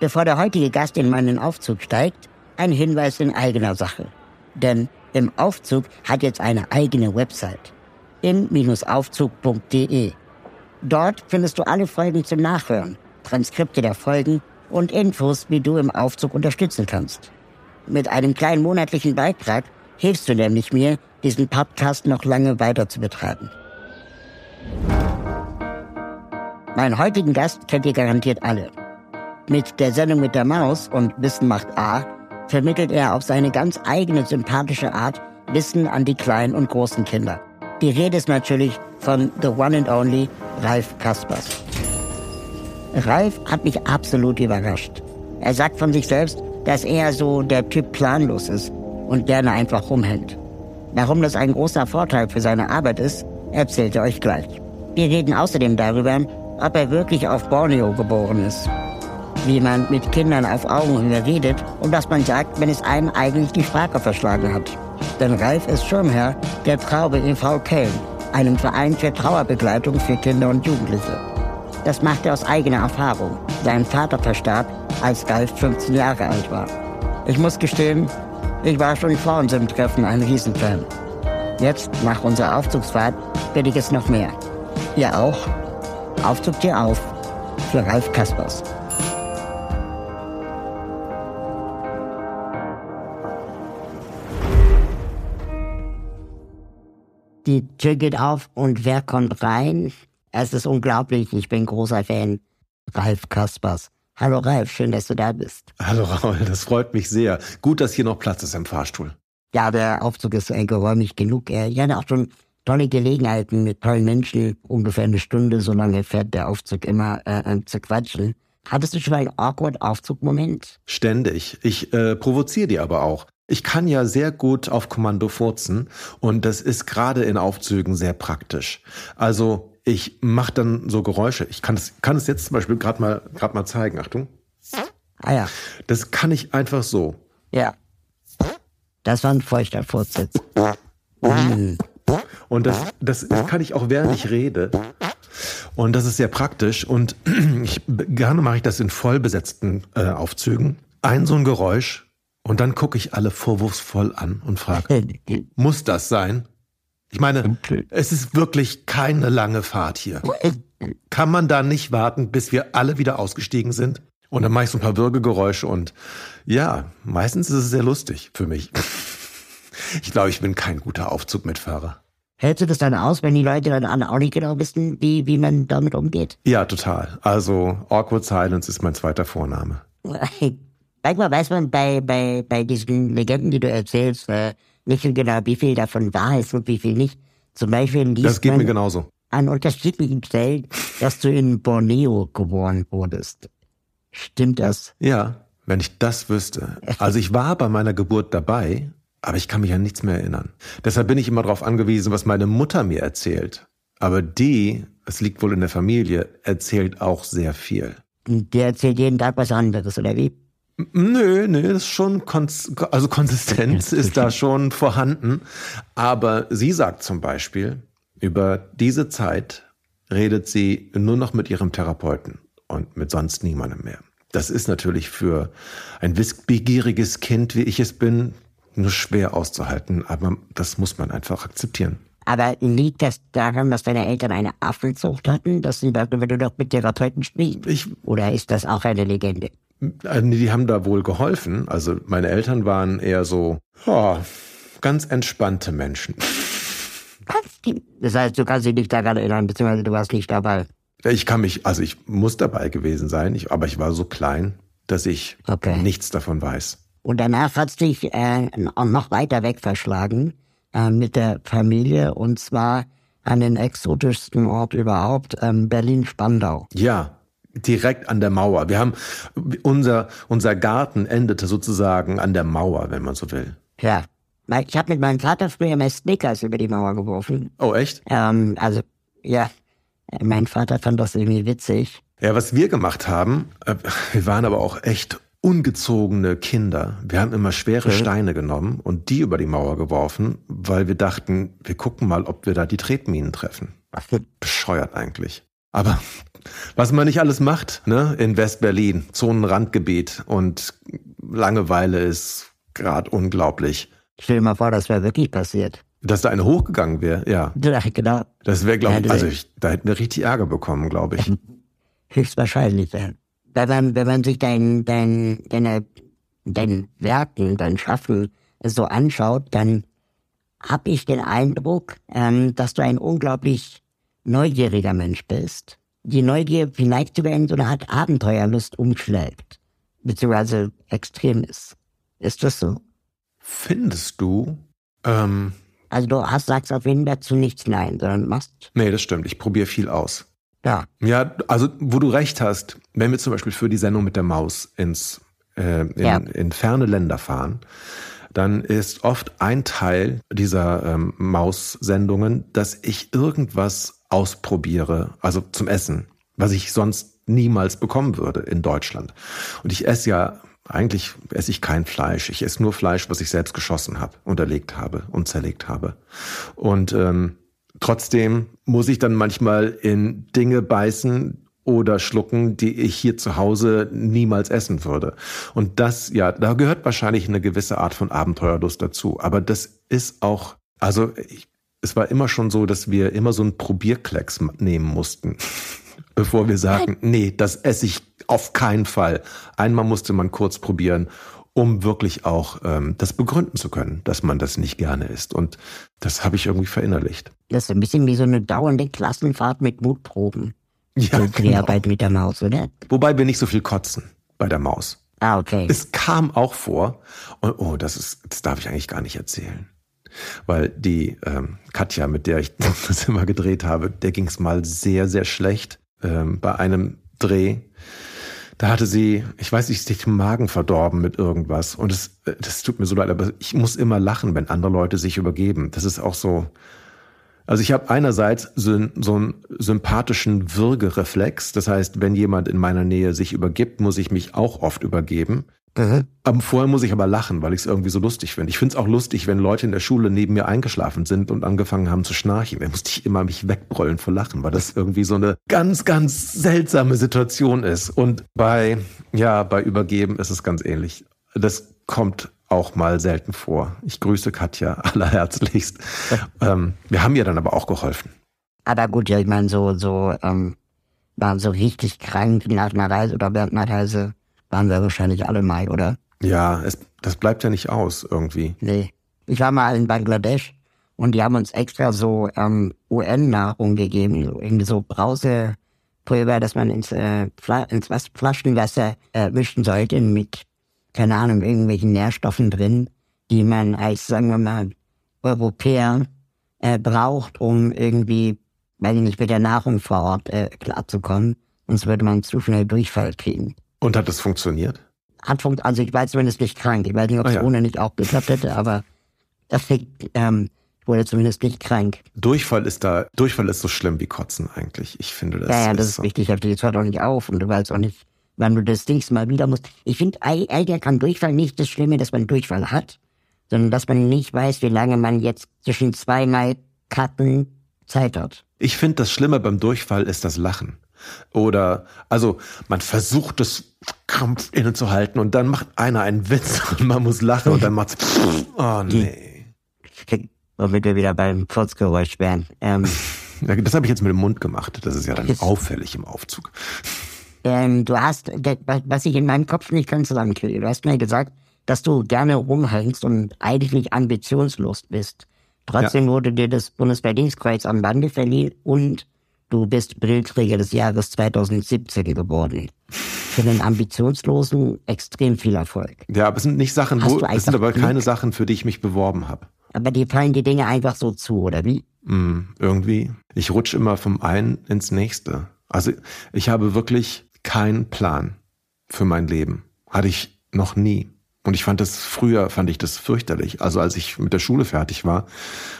Bevor der heutige Gast in meinen Aufzug steigt, ein Hinweis in eigener Sache. Denn im Aufzug hat jetzt eine eigene Website. in-aufzug.de. Dort findest du alle Folgen zum Nachhören, Transkripte der Folgen und Infos, wie du im Aufzug unterstützen kannst. Mit einem kleinen monatlichen Beitrag hilfst du nämlich mir, diesen Podcast noch lange weiter zu betreiben. Meinen heutigen Gast kennt ihr garantiert alle. Mit der Sendung mit der Maus und Wissen macht A vermittelt er auf seine ganz eigene sympathische Art Wissen an die kleinen und großen Kinder. Die Rede ist natürlich von The One and Only Ralf Kaspers. Ralf hat mich absolut überrascht. Er sagt von sich selbst, dass er so der Typ planlos ist und gerne einfach rumhängt. Warum das ein großer Vorteil für seine Arbeit ist, erzählt er euch gleich. Wir reden außerdem darüber, ob er wirklich auf Borneo geboren ist. Wie man mit Kindern auf Augenhöhe redet und was man sagt, wenn es einem eigentlich die Sprache verschlagen hat. Denn Ralf ist Schirmherr der Traube e.V. Köln, einem Verein für Trauerbegleitung für Kinder und Jugendliche. Das macht er aus eigener Erfahrung. Sein Vater verstarb, als Ralf 15 Jahre alt war. Ich muss gestehen, ich war schon vor unserem Treffen ein Riesenfan. Jetzt, nach unserer Aufzugsfahrt, bin ich es noch mehr. Ihr auch? Aufzug dir auf für Ralf Kaspers. Die Tür geht auf und wer kommt rein? Es ist unglaublich, ich bin großer Fan. Ralf Kaspers. Hallo Ralf, schön, dass du da bist. Hallo Raul, das freut mich sehr. Gut, dass hier noch Platz ist im Fahrstuhl. Ja, der Aufzug ist äh, geräumig genug. Äh, Ich hatte auch schon tolle Gelegenheiten mit tollen Menschen, ungefähr eine Stunde, so lange fährt der Aufzug immer, äh, äh, zu quatschen. Hattest du schon einen awkward Aufzugmoment? Ständig. Ich äh, provoziere die aber auch. Ich kann ja sehr gut auf Kommando furzen und das ist gerade in Aufzügen sehr praktisch. Also ich mache dann so Geräusche. Ich kann es kann es jetzt zum Beispiel gerade mal gerade mal zeigen. Achtung. Ah ja, Das kann ich einfach so. ja. Das war ein feuchter Vorsitz. Hm. Und das, das kann ich auch während ich rede. Und das ist sehr praktisch. Und ich, gerne mache ich das in vollbesetzten äh, Aufzügen. Ein so ein Geräusch. Und dann gucke ich alle vorwurfsvoll an und frage, muss das sein? Ich meine, es ist wirklich keine lange Fahrt hier. Kann man da nicht warten, bis wir alle wieder ausgestiegen sind? Und dann mache ich so ein paar Würgegeräusche und ja, meistens ist es sehr lustig für mich. Ich glaube, ich bin kein guter Aufzugmitfahrer. Hältst du das dann aus, wenn die Leute dann auch nicht genau wissen, wie, wie man damit umgeht? Ja, total. Also Awkward Silence ist mein zweiter Vorname. Manchmal weiß man bei, bei, bei diesen Legenden, die du erzählst, äh, nicht so genau, wie viel davon wahr ist und wie viel nicht. Zum Beispiel liest Das geht man mir genauso. an unterschiedlichen Stellen, dass du in Borneo geboren wurdest. Stimmt das? Ja, wenn ich das wüsste. Also ich war bei meiner Geburt dabei, aber ich kann mich an nichts mehr erinnern. Deshalb bin ich immer darauf angewiesen, was meine Mutter mir erzählt. Aber die, es liegt wohl in der Familie, erzählt auch sehr viel. Der erzählt jeden Tag was anderes, oder wie? Nö, nö, ist schon, kons also Konsistenz ist da schon vorhanden. Aber sie sagt zum Beispiel, über diese Zeit redet sie nur noch mit ihrem Therapeuten und mit sonst niemandem mehr. Das ist natürlich für ein wissbegieriges Kind, wie ich es bin, nur schwer auszuhalten, aber das muss man einfach akzeptieren. Aber liegt das daran, dass deine Eltern eine Affenzucht hatten, dass sie darüber nur noch mit Therapeuten sprechen? Ich, Oder ist das auch eine Legende? Äh, die haben da wohl geholfen. Also meine Eltern waren eher so, oh, ganz entspannte Menschen. Das heißt, du kannst dich nicht daran erinnern, beziehungsweise du warst nicht dabei. Ich kann mich, also ich muss dabei gewesen sein, ich, aber ich war so klein, dass ich Okay. nichts davon weiß. Und danach hat es dich äh, noch weiter weg verschlagen äh, mit der Familie. Und zwar an den exotischsten Ort überhaupt, ähm, Berlin-Spandau. Ja, direkt an der Mauer. Wir haben unser unser Garten endete sozusagen an der Mauer, wenn man so will. Ja. Ich habe mit meinem Vater früher mal Snickers über die Mauer geworfen. Oh echt? Ähm, also ja, mein Vater fand das irgendwie witzig. Ja, was wir gemacht haben, äh, wir waren aber auch echt ungezogene Kinder. Wir haben immer schwere okay. Steine genommen und die über die Mauer geworfen, weil wir dachten, wir gucken mal, ob wir da die Tretminen treffen. Bescheuert eigentlich. Aber was man nicht alles macht, ne, in West-Berlin, Zonenrandgebiet und Langeweile ist gerade unglaublich. Stell dir mal vor, das wäre wirklich passiert. Dass da eine hochgegangen wäre, ja. Ja, genau. Das wäre, glaube ich, also ich, da hätten wir richtig Ärger bekommen, glaube ich. Höchstwahrscheinlich, ja. Wenn man, wenn man sich dein, dein, deine, dein Werken, dein Schaffen so anschaut, dann habe ich den Eindruck, ähm, dass du ein unglaublich neugieriger Mensch bist. Die Neugier vielleicht sogar in so eine Art Abenteuerlust umschlägt, beziehungsweise extrem ist. Ist das so? Findest du? Ähm, also du hast, sagst auf jeden Fall dazu nichts Nein, sondern machst. Nee, das stimmt. Ich probiere viel aus. Ja. Ja, also wo du recht hast, wenn wir zum Beispiel für die Sendung mit der Maus ins äh, in, ja. in ferne Länder fahren, dann ist oft ein Teil dieser ähm, Maus-Sendungen, dass ich irgendwas ausprobiere, also zum Essen, was ich sonst niemals bekommen würde in Deutschland. Und ich esse ja eigentlich esse ich kein Fleisch. Ich esse nur Fleisch, was ich selbst geschossen habe, unterlegt habe und zerlegt habe. Und ähm, trotzdem muss ich dann manchmal in Dinge beißen oder schlucken, die ich hier zu Hause niemals essen würde. Und das, ja, da gehört wahrscheinlich eine gewisse Art von Abenteuerlust dazu. Aber das ist auch, also ich, es war immer schon so, dass wir immer so einen Probierklecks nehmen mussten, bevor wir sagen, nee, das esse ich auf keinen Fall. Einmal musste man kurz probieren, um wirklich auch ähm, das begründen zu können, dass man das nicht gerne isst. Und das habe ich irgendwie verinnerlicht. Das ist ein bisschen wie so eine dauernde Klassenfahrt mit Mutproben. Ja, so Dreharbeit genau. mit der Maus, oder? Wobei wir nicht so viel kotzen bei der Maus. Ah, okay. Es kam auch vor, und oh, das ist, das darf ich eigentlich gar nicht erzählen. Weil die ähm, Katja, mit der ich das immer gedreht habe, der ging es mal sehr, sehr schlecht ähm, bei einem Dreh da hatte sie, ich weiß nicht, sich den Magen verdorben mit irgendwas. Und es, das tut mir so leid, aber ich muss immer lachen, wenn andere Leute sich übergeben. Das ist auch so. Also ich habe einerseits so, so einen sympathischen Würgereflex. Das heißt, wenn jemand in meiner Nähe sich übergibt, muss ich mich auch oft übergeben. Mhm. Aber vorher muss ich aber lachen, weil ich es irgendwie so lustig finde. Ich finde es auch lustig, wenn Leute in der Schule neben mir eingeschlafen sind und angefangen haben zu schnarchen. Da musste ich immer mich wegbrüllen vor Lachen, weil das irgendwie so eine ganz, ganz seltsame Situation ist. Und bei, ja, bei Übergeben ist es ganz ähnlich. Das kommt auch mal selten vor. Ich grüße Katja allerherzlichst. ähm, wir haben ihr dann aber auch geholfen. Aber gut, ja, ich meine, so, so, ähm, waren so richtig krank nach einer Reise oder während einer Reise waren wir wahrscheinlich alle mal, oder? Ja, es, das bleibt ja nicht aus irgendwie. Nee. Ich war mal in Bangladesch und die haben uns extra so ähm, UN-Nahrung gegeben, so, irgendwie so Brausepulver, dass man ins, äh, Fla ins was, Flaschenwasser äh, mischen sollte mit, keine Ahnung, irgendwelchen Nährstoffen drin, die man als, sagen wir mal, Europäer äh, braucht, um irgendwie, weiß ich nicht, mit der Nahrung vor Ort äh, klarzukommen. Sonst würde man zu schnell Durchfall kriegen. Und hat das funktioniert? Hat funktioniert, also ich war zumindest nicht krank. Ich weiß nicht, ob es ah, ja. ohne nicht auch geklappt hätte, aber das ähm, ich wurde zumindest nicht krank. Durchfall ist da, Durchfall ist so schlimm wie Kotzen eigentlich. Ich finde das. Ja, ja, das ist, so. richtig heftig. Das hört auch nicht auf und du weißt auch nicht, wann du das nächste Mal wieder musst. Ich finde, Alter kann Durchfall nicht das Schlimme, dass man Durchfall hat, sondern dass man nicht weiß, wie lange man jetzt zwischen zweimal Karten Zeit hat. Ich finde, das Schlimme beim Durchfall ist das Lachen. Oder, also, man versucht es krampf innezuhalten und dann macht einer einen Witz und man muss lachen und dann macht's, oh nee. Womit wir wieder beim Furzgeräusch wären. Ähm, das habe ich jetzt mit dem Mund gemacht. Das ist ja dann auffällig im Aufzug. Ähm, du hast, was ich in meinem Kopf nicht ganz zusammenkriege, du hast mir gesagt, dass du gerne rumhängst und eigentlich ambitionslos bist. Trotzdem ja. wurde dir das Bundesverdienstkreuz am Bande verliehen und Du bist Brillträger des Jahres 2017 geworden. Für den Ambitionslosen extrem viel Erfolg. Ja, aber es sind nicht Sachen, wo, es sind aber keine Sachen, für die ich mich beworben habe. Aber die fallen die Dinge einfach so zu, oder wie? Mm, irgendwie. Ich rutsche immer vom einen ins nächste. Also ich habe wirklich keinen Plan für mein Leben. Hatte ich noch nie. Und ich fand das früher, fand ich das fürchterlich. Also als ich mit der Schule fertig war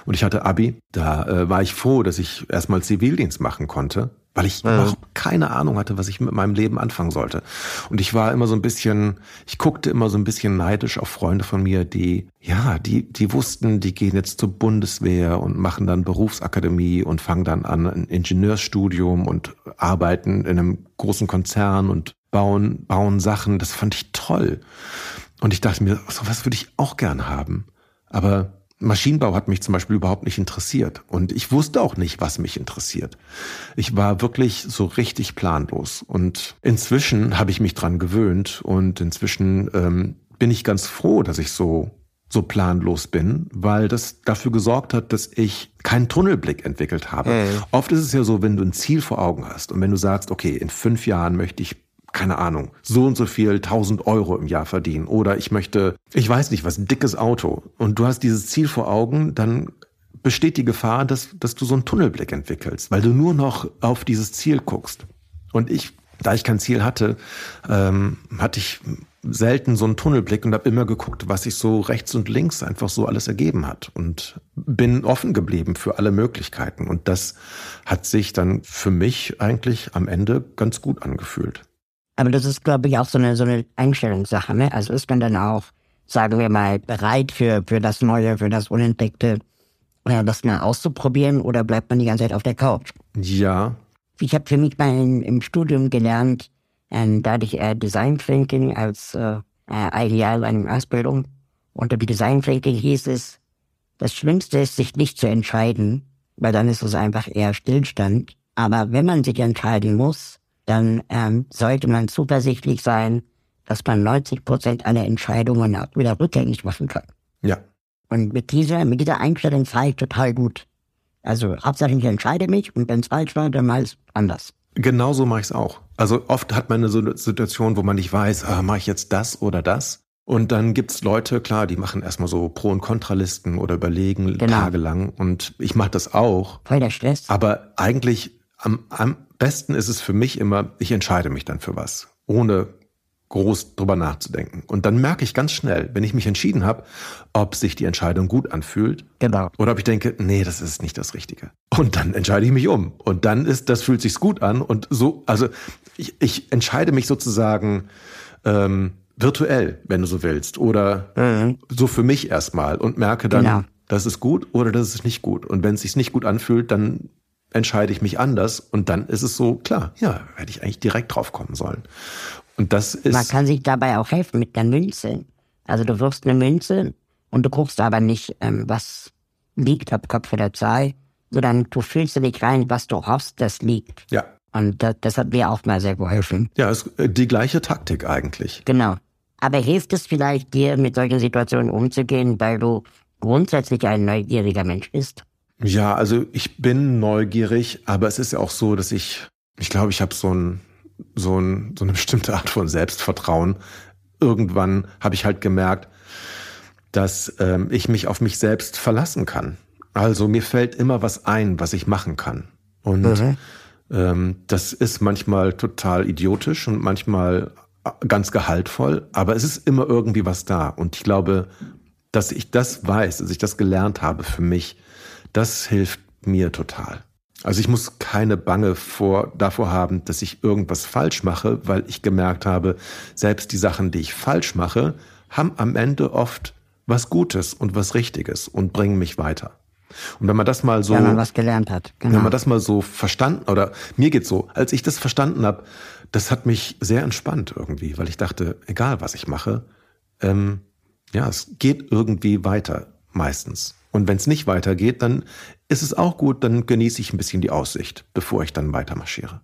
und ich hatte Abi, da äh, war ich froh, dass ich erstmal Zivildienst machen konnte, weil ich ja. überhaupt keine Ahnung hatte, was ich mit meinem Leben anfangen sollte. Und ich war immer so ein bisschen, ich guckte immer so ein bisschen neidisch auf Freunde von mir, die, ja, die, die wussten, die gehen jetzt zur Bundeswehr und machen dann Berufsakademie und fangen dann an ein Ingenieursstudium und arbeiten in einem großen Konzern und bauen, bauen Sachen. Das fand ich toll. Und ich dachte mir, so was würde ich auch gern haben. Aber Maschinenbau hat mich zum Beispiel überhaupt nicht interessiert. Und ich wusste auch nicht, was mich interessiert. Ich war wirklich so richtig planlos. Und inzwischen habe ich mich dran gewöhnt und inzwischen ähm, bin ich ganz froh, dass ich so so planlos bin, weil das dafür gesorgt hat, dass ich keinen Tunnelblick entwickelt habe. Mhm. Oft ist es ja so, wenn du ein Ziel vor Augen hast und wenn du sagst, okay, in fünf Jahren möchte ich keine Ahnung, so und so viel tausend Euro im Jahr verdienen oder ich möchte, ich weiß nicht was, ein dickes Auto und du hast dieses Ziel vor Augen, dann besteht die Gefahr, dass, dass du so einen Tunnelblick entwickelst, weil du nur noch auf dieses Ziel guckst. Und ich, da ich kein Ziel hatte, ähm, hatte ich selten so einen Tunnelblick und habe immer geguckt, was sich so rechts und links einfach so alles ergeben hat und bin offen geblieben für alle Möglichkeiten. Und das hat sich dann für mich eigentlich am Ende ganz gut angefühlt. Aber das ist, glaube ich, auch so eine, so eine Einstellungssache. Ne? Also ist man dann auch, sagen wir mal, bereit für, für das Neue, für das Unentdeckte, oder das mal auszuprobieren oder bleibt man die ganze Zeit auf der Couch? Ja. Ich habe für mich mal in, im Studium gelernt, ähm, da hatte ich eher Design Thinking als äh, äh, Ideal eine Ausbildung. Unter Design Thinking hieß es, das Schlimmste ist, sich nicht zu entscheiden, weil dann ist es einfach eher Stillstand. Aber wenn man sich entscheiden muss, dann ähm, sollte man zuversichtlich sein, dass man 90 Prozent aller Entscheidungen auch wieder rückgängig machen kann. Ja. Und mit dieser, mit dieser Einstellung fahre ich total gut. Also Hauptsache ich entscheide mich und wenn es falsch war, dann mal es anders. Genauso mache ich es auch. Also oft hat man eine Situation, wo man nicht weiß, ah, mache ich jetzt das oder das. Und dann gibt's Leute, klar, die machen erstmal so Pro- und Kontralisten oder überlegen genau. tagelang. Und ich mache das auch. Voll der Stress. Aber eigentlich am, am besten ist es für mich immer, ich entscheide mich dann für was, ohne groß drüber nachzudenken. Und dann merke ich ganz schnell, wenn ich mich entschieden habe, ob sich die Entscheidung gut anfühlt. Genau. Oder ob ich denke, nee, das ist nicht das Richtige. Und dann entscheide ich mich um. Und dann ist, das fühlt sich gut an. Und so, also ich, ich entscheide mich sozusagen ähm, virtuell, wenn du so willst. Oder mhm. so für mich erstmal und merke dann, genau. das ist gut oder das ist nicht gut. Und wenn es sich nicht gut anfühlt, dann entscheide ich mich anders und dann ist es so, klar, ja, hätte ich eigentlich direkt drauf kommen sollen. Und das ist. Man kann sich dabei auch helfen mit der Münze. Also du wirfst eine Münze und du guckst aber nicht, ähm, was liegt ab Kopf der Zahl, sondern du fühlst dich rein, was du hoffst, das liegt. Ja. Und das, das hat mir auch mal sehr geholfen. Ja, ist äh, die gleiche Taktik eigentlich. Genau. Aber hilft es vielleicht dir, mit solchen Situationen umzugehen, weil du grundsätzlich ein neugieriger Mensch bist? Ja, also ich bin neugierig, aber es ist ja auch so, dass ich, ich glaube, ich habe so ein, so ein, so eine bestimmte Art von Selbstvertrauen. Irgendwann habe ich halt gemerkt, dass ähm, ich mich auf mich selbst verlassen kann. Also mir fällt immer was ein, was ich machen kann. Und mhm. ähm, das ist manchmal total idiotisch und manchmal äh, ganz gehaltvoll, aber es ist immer irgendwie was da. Und ich glaube, dass ich das weiß, dass ich das gelernt habe für mich, das hilft mir total. Also ich muss keine Bange vor, davor haben, dass ich irgendwas falsch mache, weil ich gemerkt habe, selbst die Sachen, die ich falsch mache, haben am Ende oft was Gutes und was Richtiges und bringen mich weiter. Und wenn man das mal so, wenn man was gelernt hat, genau. wenn man das mal so verstanden oder mir geht's so, als ich das verstanden habe, das hat mich sehr entspannt irgendwie, weil ich dachte, egal was ich mache, ähm, ja, es geht irgendwie weiter meistens. Und wenn es nicht weitergeht, dann ist es auch gut, dann genieße ich ein bisschen die Aussicht, bevor ich dann weiter marschiere.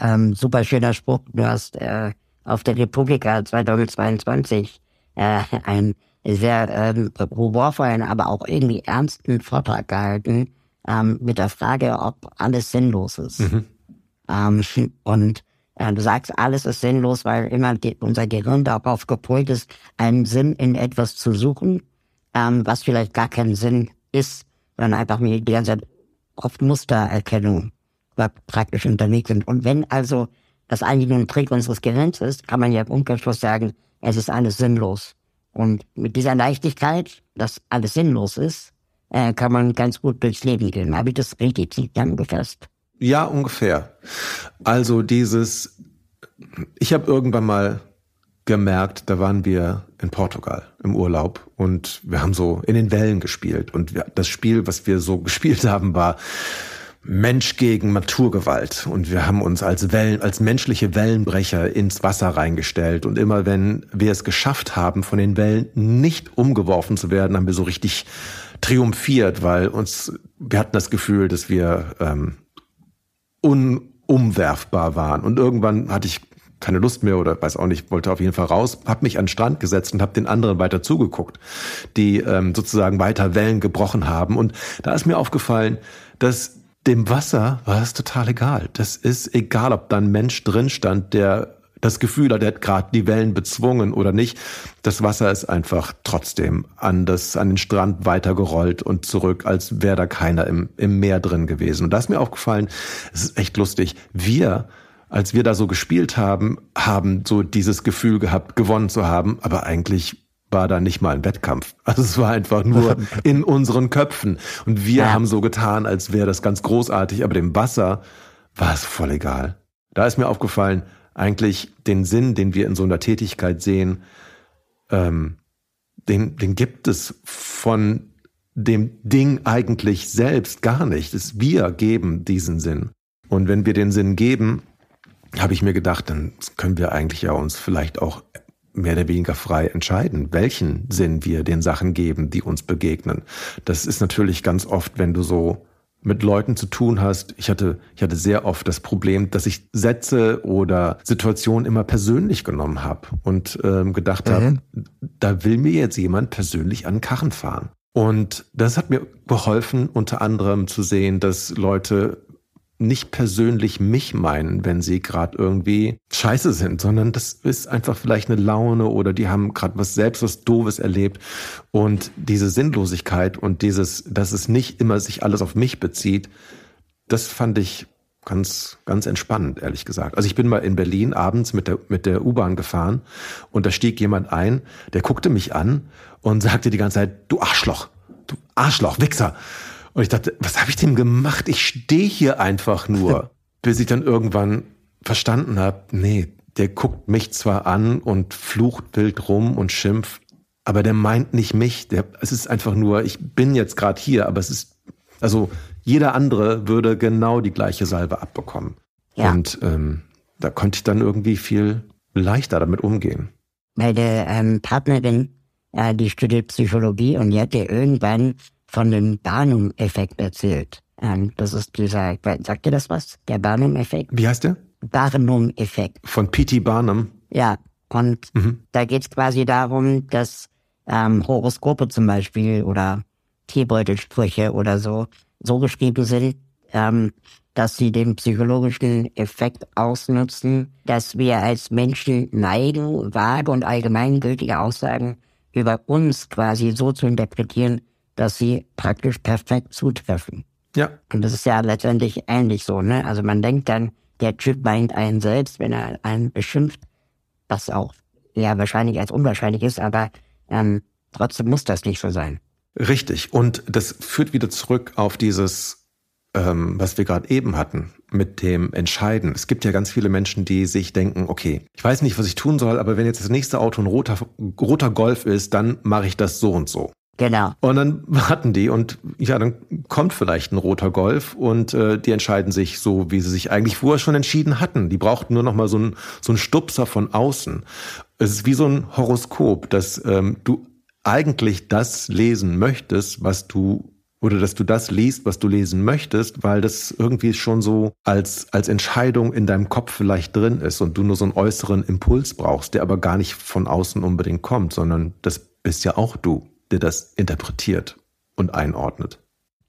Ähm, super schöner Spruch. Du hast äh, auf der Republika 2022 äh, einen sehr ähm, humorvollen, aber auch irgendwie ernsten Vortrag gehalten ähm, mit der Frage, ob alles sinnlos ist. Mhm. Ähm, und äh, du sagst, alles ist sinnlos, weil immer die, unser Gehirn darauf gepolt ist, einen Sinn in etwas zu suchen ähm, was vielleicht gar keinen Sinn ist, sondern einfach mir die ganze Zeit oft Mustererkennung praktisch unterwegs sind. Und wenn also das eigentlich nur ein Trick unseres Gehirns ist, kann man ja im Umkehrschluss sagen, es ist alles sinnlos. Und mit dieser Leichtigkeit, dass alles sinnlos ist, äh, kann man ganz gut durchs Leben gehen. Habe ich das richtig zusammengefasst? Ja, ungefähr. Also dieses, ich habe irgendwann mal gemerkt, da waren wir in Portugal im Urlaub und wir haben so in den Wellen gespielt. Und wir, das Spiel, was wir so gespielt haben, war Mensch gegen Naturgewalt. Und wir haben uns als Wellen, als menschliche Wellenbrecher ins Wasser reingestellt. Und immer wenn wir es geschafft haben, von den Wellen nicht umgeworfen zu werden, haben wir so richtig triumphiert, weil uns wir hatten das Gefühl, dass wir ähm, unumwerfbar waren. Und irgendwann hatte ich keine Lust mehr oder weiß auch nicht, wollte auf jeden Fall raus, habe mich an den Strand gesetzt und habe den anderen weiter zugeguckt, die ähm, sozusagen weiter Wellen gebrochen haben und da ist mir aufgefallen, dass dem Wasser war es total egal. Das ist egal, ob da ein Mensch drin stand, der das Gefühl hat, er hat gerade die Wellen bezwungen oder nicht. Das Wasser ist einfach trotzdem an, das, an den Strand weitergerollt und zurück, als wäre da keiner im, im Meer drin gewesen. Und da ist mir aufgefallen, es ist echt lustig. Wir, als wir da so gespielt haben, haben so dieses Gefühl gehabt, gewonnen zu haben, aber eigentlich war da nicht mal ein Wettkampf. Also es war einfach nur in unseren Köpfen. Und wir ja. haben so getan, als wäre das ganz großartig, aber dem Wasser war es voll egal. Da ist mir aufgefallen, eigentlich den Sinn, den wir in so einer Tätigkeit sehen, ähm, den, den gibt es von dem Ding eigentlich selbst gar nicht. Es, wir geben diesen Sinn. Und wenn wir den Sinn geben, habe ich mir gedacht, dann können wir eigentlich ja uns vielleicht auch mehr oder weniger frei entscheiden, welchen Sinn wir den Sachen geben, die uns begegnen. Das ist natürlich ganz oft, wenn du so mit Leuten zu tun hast. Ich hatte, ich hatte sehr oft das Problem, dass ich Sätze oder Situationen immer persönlich genommen habe und ähm, gedacht mhm. habe, da will mir jetzt jemand persönlich an den Karren fahren. Und das hat mir geholfen, unter anderem zu sehen, dass Leute nicht persönlich mich meinen, wenn sie gerade irgendwie scheiße sind, sondern das ist einfach vielleicht eine Laune oder die haben gerade was selbst was Doofes erlebt. Und diese Sinnlosigkeit und dieses, dass es nicht immer sich alles auf mich bezieht, das fand ich ganz, ganz entspannend, ehrlich gesagt. Also ich bin mal in Berlin abends mit der, mit der U-Bahn gefahren und da stieg jemand ein, der guckte mich an und sagte die ganze Zeit, du Arschloch, du Arschloch, Wichser. Und ich dachte, was habe ich dem gemacht? Ich stehe hier einfach nur. Bis ich dann irgendwann verstanden habe, nee, der guckt mich zwar an und flucht wild rum und schimpft, aber der meint nicht mich. Der, es ist einfach nur, ich bin jetzt gerade hier, aber es ist, also jeder andere würde genau die gleiche Salve abbekommen. Ja. Und ähm, da konnte ich dann irgendwie viel leichter damit umgehen. Meine ähm, Partnerin, äh, die studiert Psychologie und die hatte irgendwann von dem Barnum-Effekt erzählt. Ähm, das ist dieser, sagt ihr das was? Der Barnum-Effekt? Wie heißt der? Barnum-Effekt. Von P.T. Barnum? Ja, und mhm. da geht es quasi darum, dass ähm, Horoskope zum Beispiel oder Teebeutelsprüche oder so so geschrieben sind, ähm, dass sie den psychologischen Effekt ausnutzen, dass wir als Menschen neigen, vage und allgemeingültige Aussagen über uns quasi so zu interpretieren, dass sie praktisch perfekt zutreffen. Ja. Und das ist ja letztendlich ähnlich so, ne? Also man denkt dann, der Typ meint einen selbst, wenn er einen beschimpft, was auch eher wahrscheinlich als unwahrscheinlich ist, aber ähm, trotzdem muss das nicht so sein. Richtig. Und das führt wieder zurück auf dieses, ähm, was wir gerade eben hatten, mit dem Entscheiden. Es gibt ja ganz viele Menschen, die sich denken, okay, ich weiß nicht, was ich tun soll, aber wenn jetzt das nächste Auto ein roter, roter Golf ist, dann mache ich das so und so. Genau. Und dann warten die und ja, dann kommt vielleicht ein roter Golf und äh, die entscheiden sich so, wie sie sich eigentlich vorher schon entschieden hatten. Die brauchten nur noch mal so einen so einen Stupser von außen. Es ist wie so ein Horoskop, dass ähm, du eigentlich das lesen möchtest, was du oder dass du das liest, was du lesen möchtest, weil das irgendwie schon so als, als Entscheidung in deinem Kopf vielleicht drin ist und du nur so einen äußeren Impuls brauchst, der aber gar nicht von außen unbedingt kommt, sondern das bist ja auch du der das interpretiert und einordnet.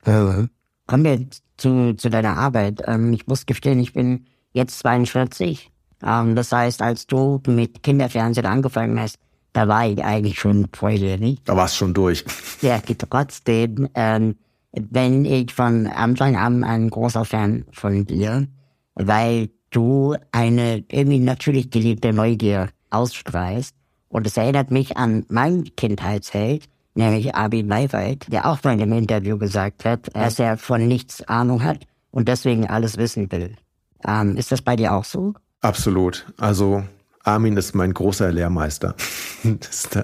Äh, kommen wir zu, zu deiner Arbeit. Ähm, ich muss gestehen, ich bin jetzt 42. Ähm, das heißt, als du mit Kinderfernsehen angefangen hast, Da war ich eigentlich schon volljährig. Da war es schon durch. Ja, trotzdem, ähm, wenn ich von Anfang an ein großer Fan von dir, weil du eine irgendwie natürlich geliebte Neugier ausstrahlst. Und es erinnert mich an meinen Kindheitsheld, nämlich Abi Maywald, der auch mal im Interview gesagt hat, dass er von nichts Ahnung hat und deswegen alles wissen will. Ähm, ist das bei dir auch so? Absolut. Also Armin ist mein großer Lehrmeister. da,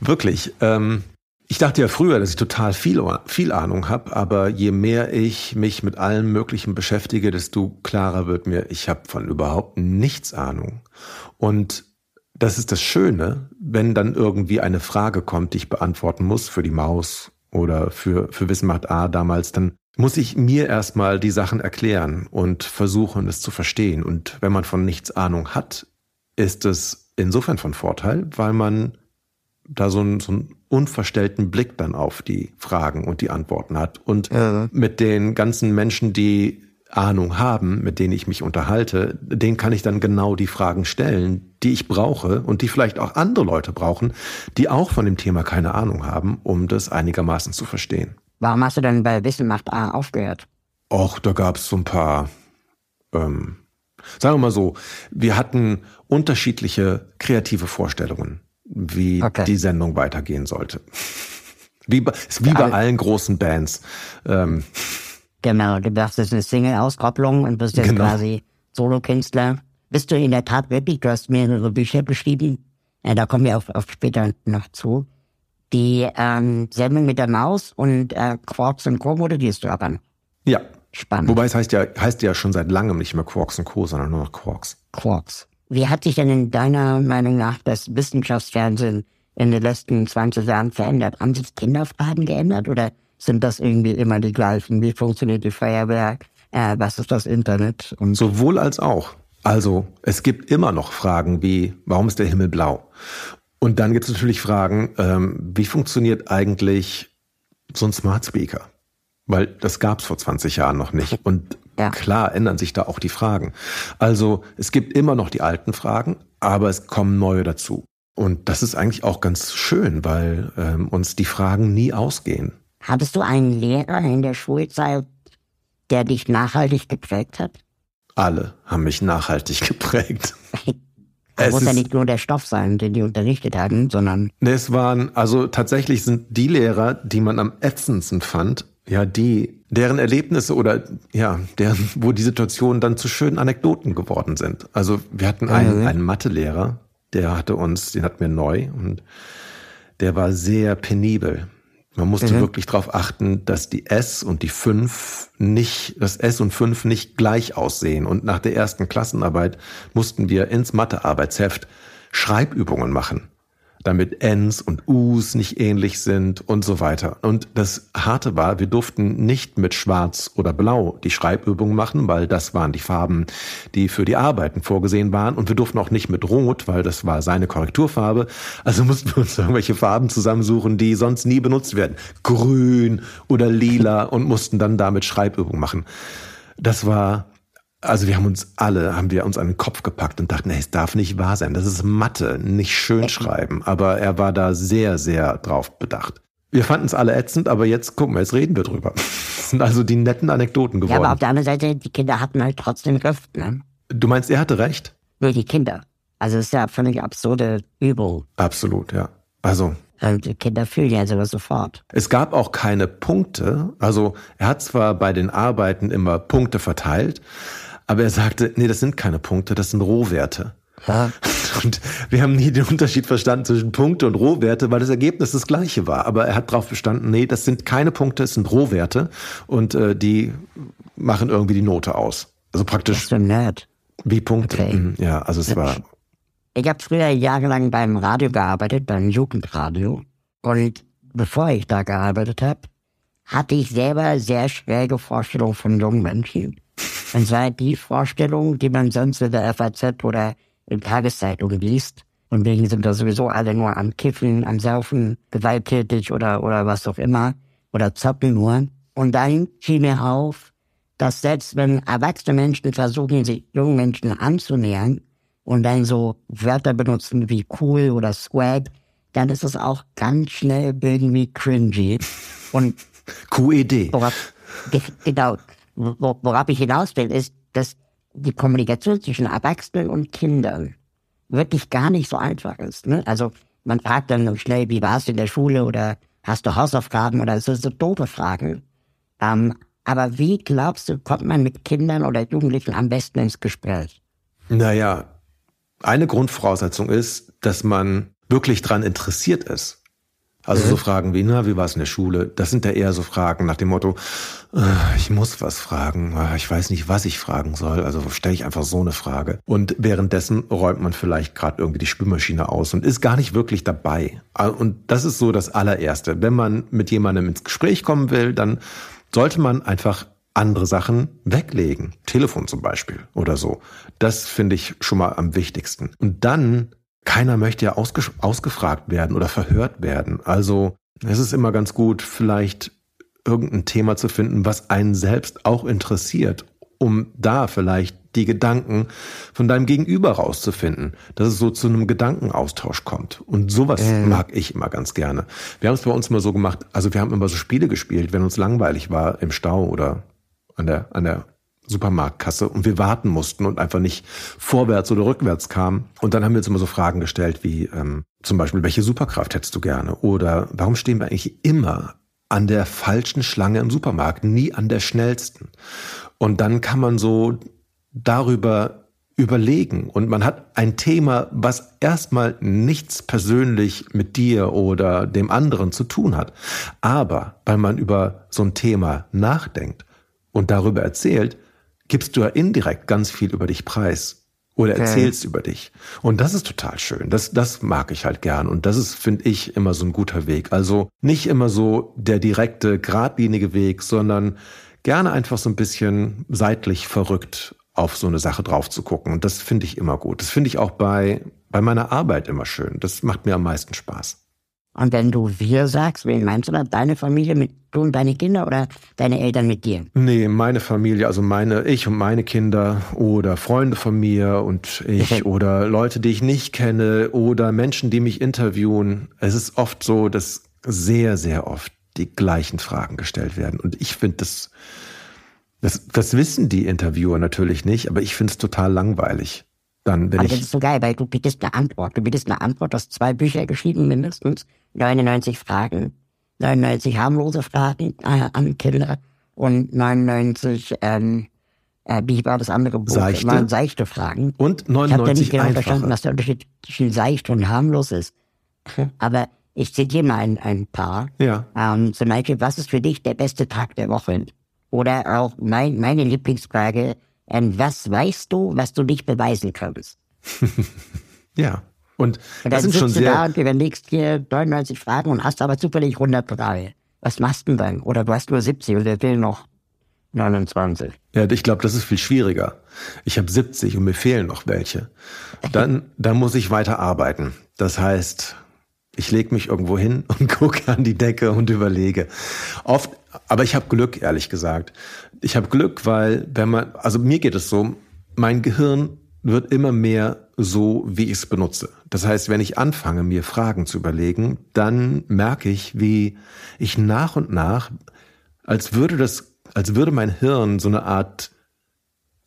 wirklich. Ähm, ich dachte ja früher, dass ich total viel, viel Ahnung habe, aber je mehr ich mich mit allem Möglichen beschäftige, desto klarer wird mir, ich habe von überhaupt nichts Ahnung. Und das ist das Schöne, wenn dann irgendwie eine Frage kommt, die ich beantworten muss für die Maus oder für, für Wissen macht A damals, dann muss ich mir erstmal die Sachen erklären und versuchen, es zu verstehen. Und wenn man von nichts Ahnung hat, ist es insofern von Vorteil, weil man da so einen, so einen unverstellten Blick dann auf die Fragen und die Antworten hat. Und ja. mit den ganzen Menschen, die Ahnung haben, mit denen ich mich unterhalte, denen kann ich dann genau die Fragen stellen, die ich brauche und die vielleicht auch andere Leute brauchen, die auch von dem Thema keine Ahnung haben, um das einigermaßen zu verstehen. Warum hast du denn bei Wissen macht A aufgehört? Och, da gab es so ein paar, ähm, sagen wir mal so, wir hatten unterschiedliche kreative Vorstellungen, wie okay. die Sendung weitergehen sollte. Wie bei, wie bei allen großen Bands. Ähm, Genau, du machst jetzt eine Single-Auskopplung und bist jetzt genau. quasi Solokünstler. Bist du in der Tat wirklich, du hast mehrere Bücher beschrieben, ja, da kommen wir auf, auf später noch zu. Die ähm, Sendung mit der Maus und äh, Quarks und Co. moderierst du aber. Ja. Spannend. Wobei es heißt ja, heißt ja schon seit langem nicht mehr Quarks und Co., sondern nur noch Quarks. Quarks. Wie hat sich denn in deiner Meinung nach das Wissenschaftsfernsehen in den letzten 20 Jahren verändert? Haben sich Kinderfragen geändert oder sind das irgendwie immer die gleichen. Wie funktioniert die Feuerwehr? Äh, was ist das Internet? Und Sowohl als auch. Also es gibt immer noch Fragen wie, warum ist der Himmel blau? Und dann gibt es natürlich Fragen, ähm, wie funktioniert eigentlich so ein Smart Speaker? Weil das gab es vor 20 Jahren noch nicht. Und ja. klar ändern sich da auch die Fragen. Also es gibt immer noch die alten Fragen, aber es kommen neue dazu. Und das ist eigentlich auch ganz schön, weil ähm, uns die Fragen nie ausgehen. Hattest du einen Lehrer in der Schulzeit, der dich nachhaltig geprägt hat? Alle haben mich nachhaltig geprägt. Es muss ja nicht nur der Stoff sein, den die unterrichtet hatten, sondern. Es waren, also tatsächlich sind die Lehrer, die man am ätzendsten fand, ja, die, deren Erlebnisse oder, ja, deren, wo die Situationen dann zu schönen Anekdoten geworden sind. Also wir hatten einen, mhm. einen Mathelehrer, der hatte uns, den hatten wir neu und der war sehr penibel. Man musste mhm. wirklich darauf achten, dass die S und die 5 nicht, das S und 5 nicht gleich aussehen. Und nach der ersten Klassenarbeit mussten wir ins Mathearbeitsheft Schreibübungen machen damit Ns und Us nicht ähnlich sind und so weiter. Und das Harte war, wir durften nicht mit Schwarz oder Blau die Schreibübungen machen, weil das waren die Farben, die für die Arbeiten vorgesehen waren. Und wir durften auch nicht mit Rot, weil das war seine Korrekturfarbe. Also mussten wir uns irgendwelche Farben zusammensuchen, die sonst nie benutzt werden. Grün oder lila und mussten dann damit Schreibübungen machen. Das war also wir haben uns alle, haben wir uns an den Kopf gepackt und dachten, nee, es darf nicht wahr sein. Das ist Mathe, nicht schön schreiben. Aber er war da sehr, sehr drauf bedacht. Wir fanden es alle ätzend, aber jetzt gucken wir, jetzt reden wir drüber. Das sind also die netten Anekdoten geworden. Ja, aber auf der anderen Seite, die Kinder hatten halt trotzdem Recht, ne? Du meinst, er hatte recht? Nur die Kinder. Also es ist ja völlig absurde Übung. Absolut, ja. Also. Und die Kinder fühlen ja sogar sofort. Es gab auch keine Punkte. Also er hat zwar bei den Arbeiten immer Punkte verteilt, aber er sagte, nee, das sind keine Punkte, das sind Rohwerte. Ja. Und wir haben nie den Unterschied verstanden zwischen Punkte und Rohwerte, weil das Ergebnis das gleiche war. Aber er hat darauf bestanden, nee, das sind keine Punkte, es sind Rohwerte und äh, die machen irgendwie die Note aus. Also praktisch. Das ist so nett. Wie Punkte. Okay. Mhm, ja, also es war. Ich habe früher jahrelang beim Radio gearbeitet, beim Jugendradio. Und bevor ich da gearbeitet habe, hatte ich selber sehr schräge Vorstellungen von jungen Menschen. Und zwar die Vorstellung, die man sonst in der FAZ oder in Tageszeitungen liest. Und wegen sind da sowieso alle nur am Kiffen, am Saufen, gewalttätig oder, oder was auch immer. Oder zocken nur. Und dann fiel mir auf, dass selbst wenn erwachsene Menschen versuchen, sich jungen Menschen anzunähern, und dann so Wörter benutzen wie cool oder swag, dann ist es auch ganz schnell irgendwie cringy. Und QED. worauf, genau, worauf ich hinaus will, ist, dass die Kommunikation zwischen Erwachsenen und Kindern wirklich gar nicht so einfach ist. Ne? Also man fragt dann schnell, wie warst du in der Schule oder hast du Hausaufgaben oder so, so doofe Fragen. Ähm, aber wie glaubst du, kommt man mit Kindern oder Jugendlichen am besten ins Gespräch? Naja, eine Grundvoraussetzung ist, dass man wirklich dran interessiert ist. Also mhm. so Fragen wie, na, wie war es in der Schule? Das sind ja eher so Fragen nach dem Motto, äh, ich muss was fragen, äh, ich weiß nicht, was ich fragen soll, also stelle ich einfach so eine Frage. Und währenddessen räumt man vielleicht gerade irgendwie die Spülmaschine aus und ist gar nicht wirklich dabei. Äh, und das ist so das allererste. Wenn man mit jemandem ins Gespräch kommen will, dann sollte man einfach andere Sachen weglegen. Telefon zum Beispiel oder so. Das finde ich schon mal am wichtigsten. Und dann keiner möchte ja ausge ausgefragt werden oder verhört werden. Also es ist immer ganz gut, vielleicht irgendein Thema zu finden, was einen selbst auch interessiert, um da vielleicht die Gedanken von deinem Gegenüber rauszufinden, dass es so zu einem Gedankenaustausch kommt. Und sowas äh. mag ich immer ganz gerne. Wir haben es bei uns immer so gemacht, also wir haben immer so Spiele gespielt, wenn uns langweilig war im Stau oder an der, an der Supermarktkasse und wir warten mussten und einfach nicht vorwärts oder rückwärts kamen. Und dann haben wir uns immer so Fragen gestellt wie ähm, zum Beispiel, welche Superkraft hättest du gerne? Oder warum stehen wir eigentlich immer an der falschen Schlange im Supermarkt, nie an der schnellsten? Und dann kann man so darüber überlegen und man hat ein Thema, was erstmal nichts persönlich mit dir oder dem anderen zu tun hat. Aber weil man über so ein Thema nachdenkt und darüber erzählt, gibst du ja indirekt ganz viel über dich preis oder erzählst okay. über dich. Und das ist total schön. Das, das mag ich halt gern. Und das ist, finde ich, immer so ein guter Weg. Also nicht immer so der direkte, geradlinige Weg, sondern gerne einfach so ein bisschen seitlich verrückt auf so eine Sache drauf zu gucken. Und das finde ich immer gut. Das finde ich auch bei, bei meiner Arbeit immer schön. Das macht mir am meisten Spaß. Und wenn du wir sagst, wen meinst du da? Deine Familie mit du und deine Kinder oder deine Eltern mit dir? Nee, meine Familie, also meine, ich und meine Kinder oder Freunde von mir und ich oder Leute, die ich nicht kenne oder Menschen, die mich interviewen. Es ist oft so, dass sehr, sehr oft die gleichen Fragen gestellt werden. Und ich finde das, das, das wissen die Interviewer natürlich nicht, aber ich finde es total langweilig. Dann, wenn aber ich das ist so geil, weil du bietest eine Antwort. Du bietest eine Antwort, du hast zwei Bücher geschrieben mindestens, 99 Fragen, 99 harmlose Fragen äh, an Kinder und 99, ähm, äh, wie war das andere Buch? Seichte. Waren seichte Fragen. Und 99 Ich habe da nicht genau einfache. verstanden, was der Unterschied zwischen seicht und harmlos ist. aber ich zitiere mal ein, ein paar. Ja. Ähm, zum Beispiel, was ist für dich der beste Tag der Woche? Oder auch mein, meine Lieblingsfrage, ähm, was weißt du, was du nicht beweisen kannst? ja. Und, Und das sind schon sehr. da und überlegst dir 99 Fragen und hast aber zufällig 103. Was machst du denn dann? Oder du hast nur 70 und der will noch 29. Ja, ich glaube, das ist viel schwieriger. Ich habe 70 und mir fehlen noch welche. Dann, dann muss ich weiter arbeiten. Das heißt, ich lege mich irgendwo hin und gucke an die Decke und überlege. Oft, aber ich habe Glück, ehrlich gesagt. Ich habe Glück, weil wenn man, also mir geht es so, mein Gehirn wird immer mehr so, wie ich es benutze. Das heißt, wenn ich anfange, mir Fragen zu überlegen, dann merke ich, wie ich nach und nach, als würde das, als würde mein Hirn so eine Art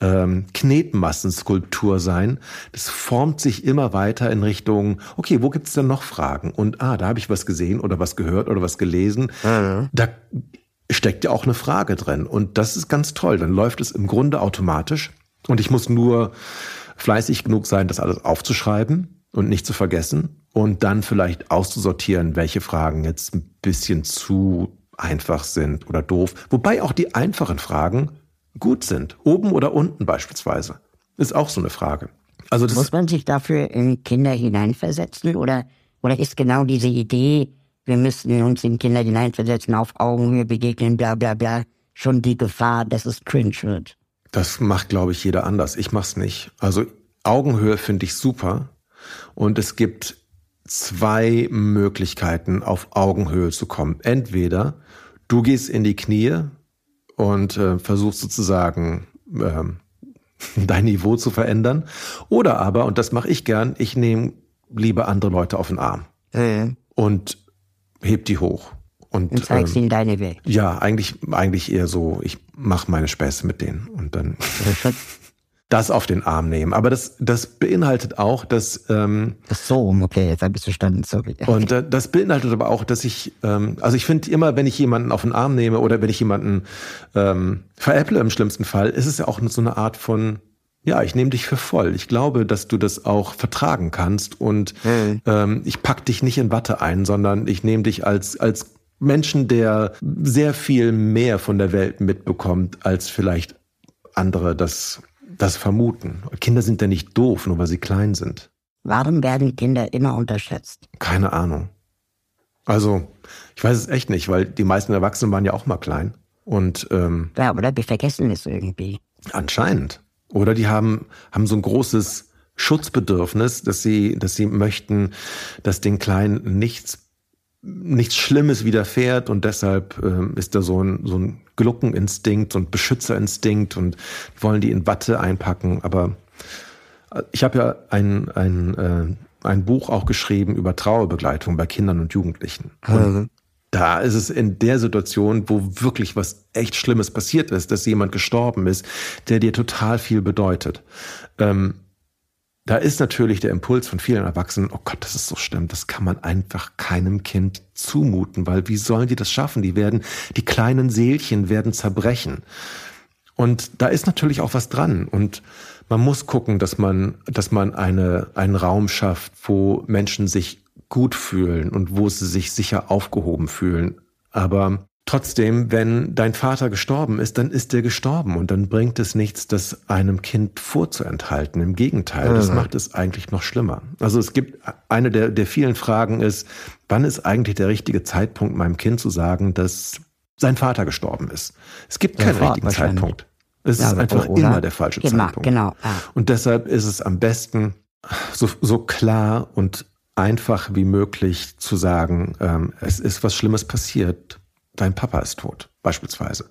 ähm, Knetmassenskulptur sein. Das formt sich immer weiter in Richtung, okay, wo gibt's denn noch Fragen? Und ah, da habe ich was gesehen oder was gehört oder was gelesen. Mhm. Da steckt ja auch eine Frage drin. Und das ist ganz toll. Dann läuft es im Grunde automatisch. Und ich muss nur fleißig genug sein, das alles aufzuschreiben und nicht zu vergessen. Und dann vielleicht auszusortieren, welche Fragen jetzt ein bisschen zu einfach sind oder doof. Wobei auch die einfachen Fragen gut sind. Oben oder unten beispielsweise. Ist auch so eine Frage. Also das Muss man sich dafür in Kinder hineinversetzen oder, oder ist genau diese Idee, wir müssen uns in Kinder hineinversetzen, auf Augenhöhe begegnen, bla bla bla, schon die Gefahr, dass es cringe wird? Das macht, glaube ich, jeder anders. Ich mach's nicht. Also Augenhöhe finde ich super. Und es gibt zwei Möglichkeiten, auf Augenhöhe zu kommen. Entweder du gehst in die Knie und äh, versuchst sozusagen ähm, dein Niveau zu verändern. Oder aber, und das mache ich gern, ich nehme lieber andere Leute auf den Arm Äh, und heb die hoch. Und, und zeigst ähm, ihnen deine Welt. ja, eigentlich, eigentlich eher so, ich mache meine Späße mit denen und dann das auf den Arm nehmen. Aber das, das beinhaltet auch, dass ähm, Ach so, okay, jetzt habe ich verstanden, sorry. Und äh, das beinhaltet aber auch, dass ich, ähm, also ich finde immer, wenn ich jemanden auf den Arm nehme oder wenn ich jemanden ähm, veräpple im schlimmsten Fall, ist es ja auch so eine Art von, ja, ich nehme dich für voll. Ich glaube, dass du das auch vertragen kannst und Mhm. ähm, ich pack dich nicht in Watte ein, sondern ich nehme dich als als Menschen, der sehr viel mehr von der Welt mitbekommt, als vielleicht andere das das vermuten. Kinder sind ja nicht doof, nur weil sie klein sind. Warum werden Kinder immer unterschätzt? Keine Ahnung. Also, ich weiß es echt nicht, weil die meisten Erwachsenen waren ja auch mal klein. Und ähm, Ja, oder wir vergessen es irgendwie. anscheinend. Oder die haben, haben so ein großes Schutzbedürfnis, dass sie, dass sie möchten, dass den Kleinen nichts, nichts Schlimmes widerfährt und deshalb ähm, ist da so ein, so ein Gluckeninstinkt und Beschützerinstinkt und wollen die in Watte einpacken. Aber äh, ich habe ja ein, ein, äh, ein Buch auch geschrieben über Trauerbegleitung bei Kindern und Jugendlichen. Und da ist es in der Situation, wo wirklich was echt Schlimmes passiert ist, dass jemand gestorben ist, der dir total viel bedeutet. Ähm, da ist natürlich der Impuls von vielen Erwachsenen, oh Gott, das ist so schlimm, das kann man einfach keinem Kind zumuten, weil wie sollen die das schaffen? Die werden, die kleinen Seelchen werden zerbrechen. Und da ist natürlich auch was dran. Und man muss gucken, dass man, dass man eine, einen Raum schafft, wo Menschen sich gut fühlen und wo sie sich sicher aufgehoben fühlen. Aber trotzdem, wenn dein Vater gestorben ist, dann ist er gestorben und dann bringt es nichts, das einem Kind vorzuenthalten. Im Gegenteil, das macht es eigentlich noch schlimmer. Also es gibt eine der, der vielen Fragen ist, wann ist eigentlich der richtige Zeitpunkt, meinem Kind zu sagen, dass sein Vater gestorben ist? Es gibt keinen Sofort richtigen. Zeitpunkt. Es Ja, ist einfach oder? immer der falsche Immer, Zeitpunkt. genau, ja. Und deshalb ist es am besten, so, so klar und einfach wie möglich zu sagen, ähm, es ist was Schlimmes passiert. Dein Papa ist tot, beispielsweise.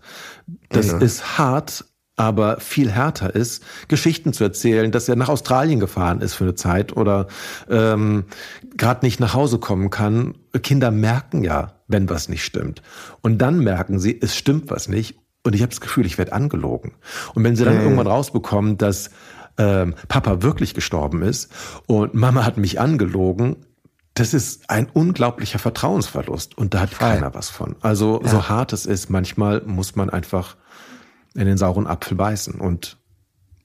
Das ist hart, aber viel härter ist, Geschichten zu erzählen, dass er nach Australien gefahren ist für eine Zeit oder ähm, gerade nicht nach Hause kommen kann. Kinder merken ja, wenn was nicht stimmt. Und dann merken sie, es stimmt was nicht. Und ich habe das Gefühl, ich werde angelogen. Und wenn sie dann irgendwann rausbekommen, dass ähm, Papa wirklich gestorben ist und Mama hat mich angelogen, das ist ein unglaublicher Vertrauensverlust und da hat keiner was von. Also so hart es ist, manchmal muss man einfach in den sauren Apfel beißen und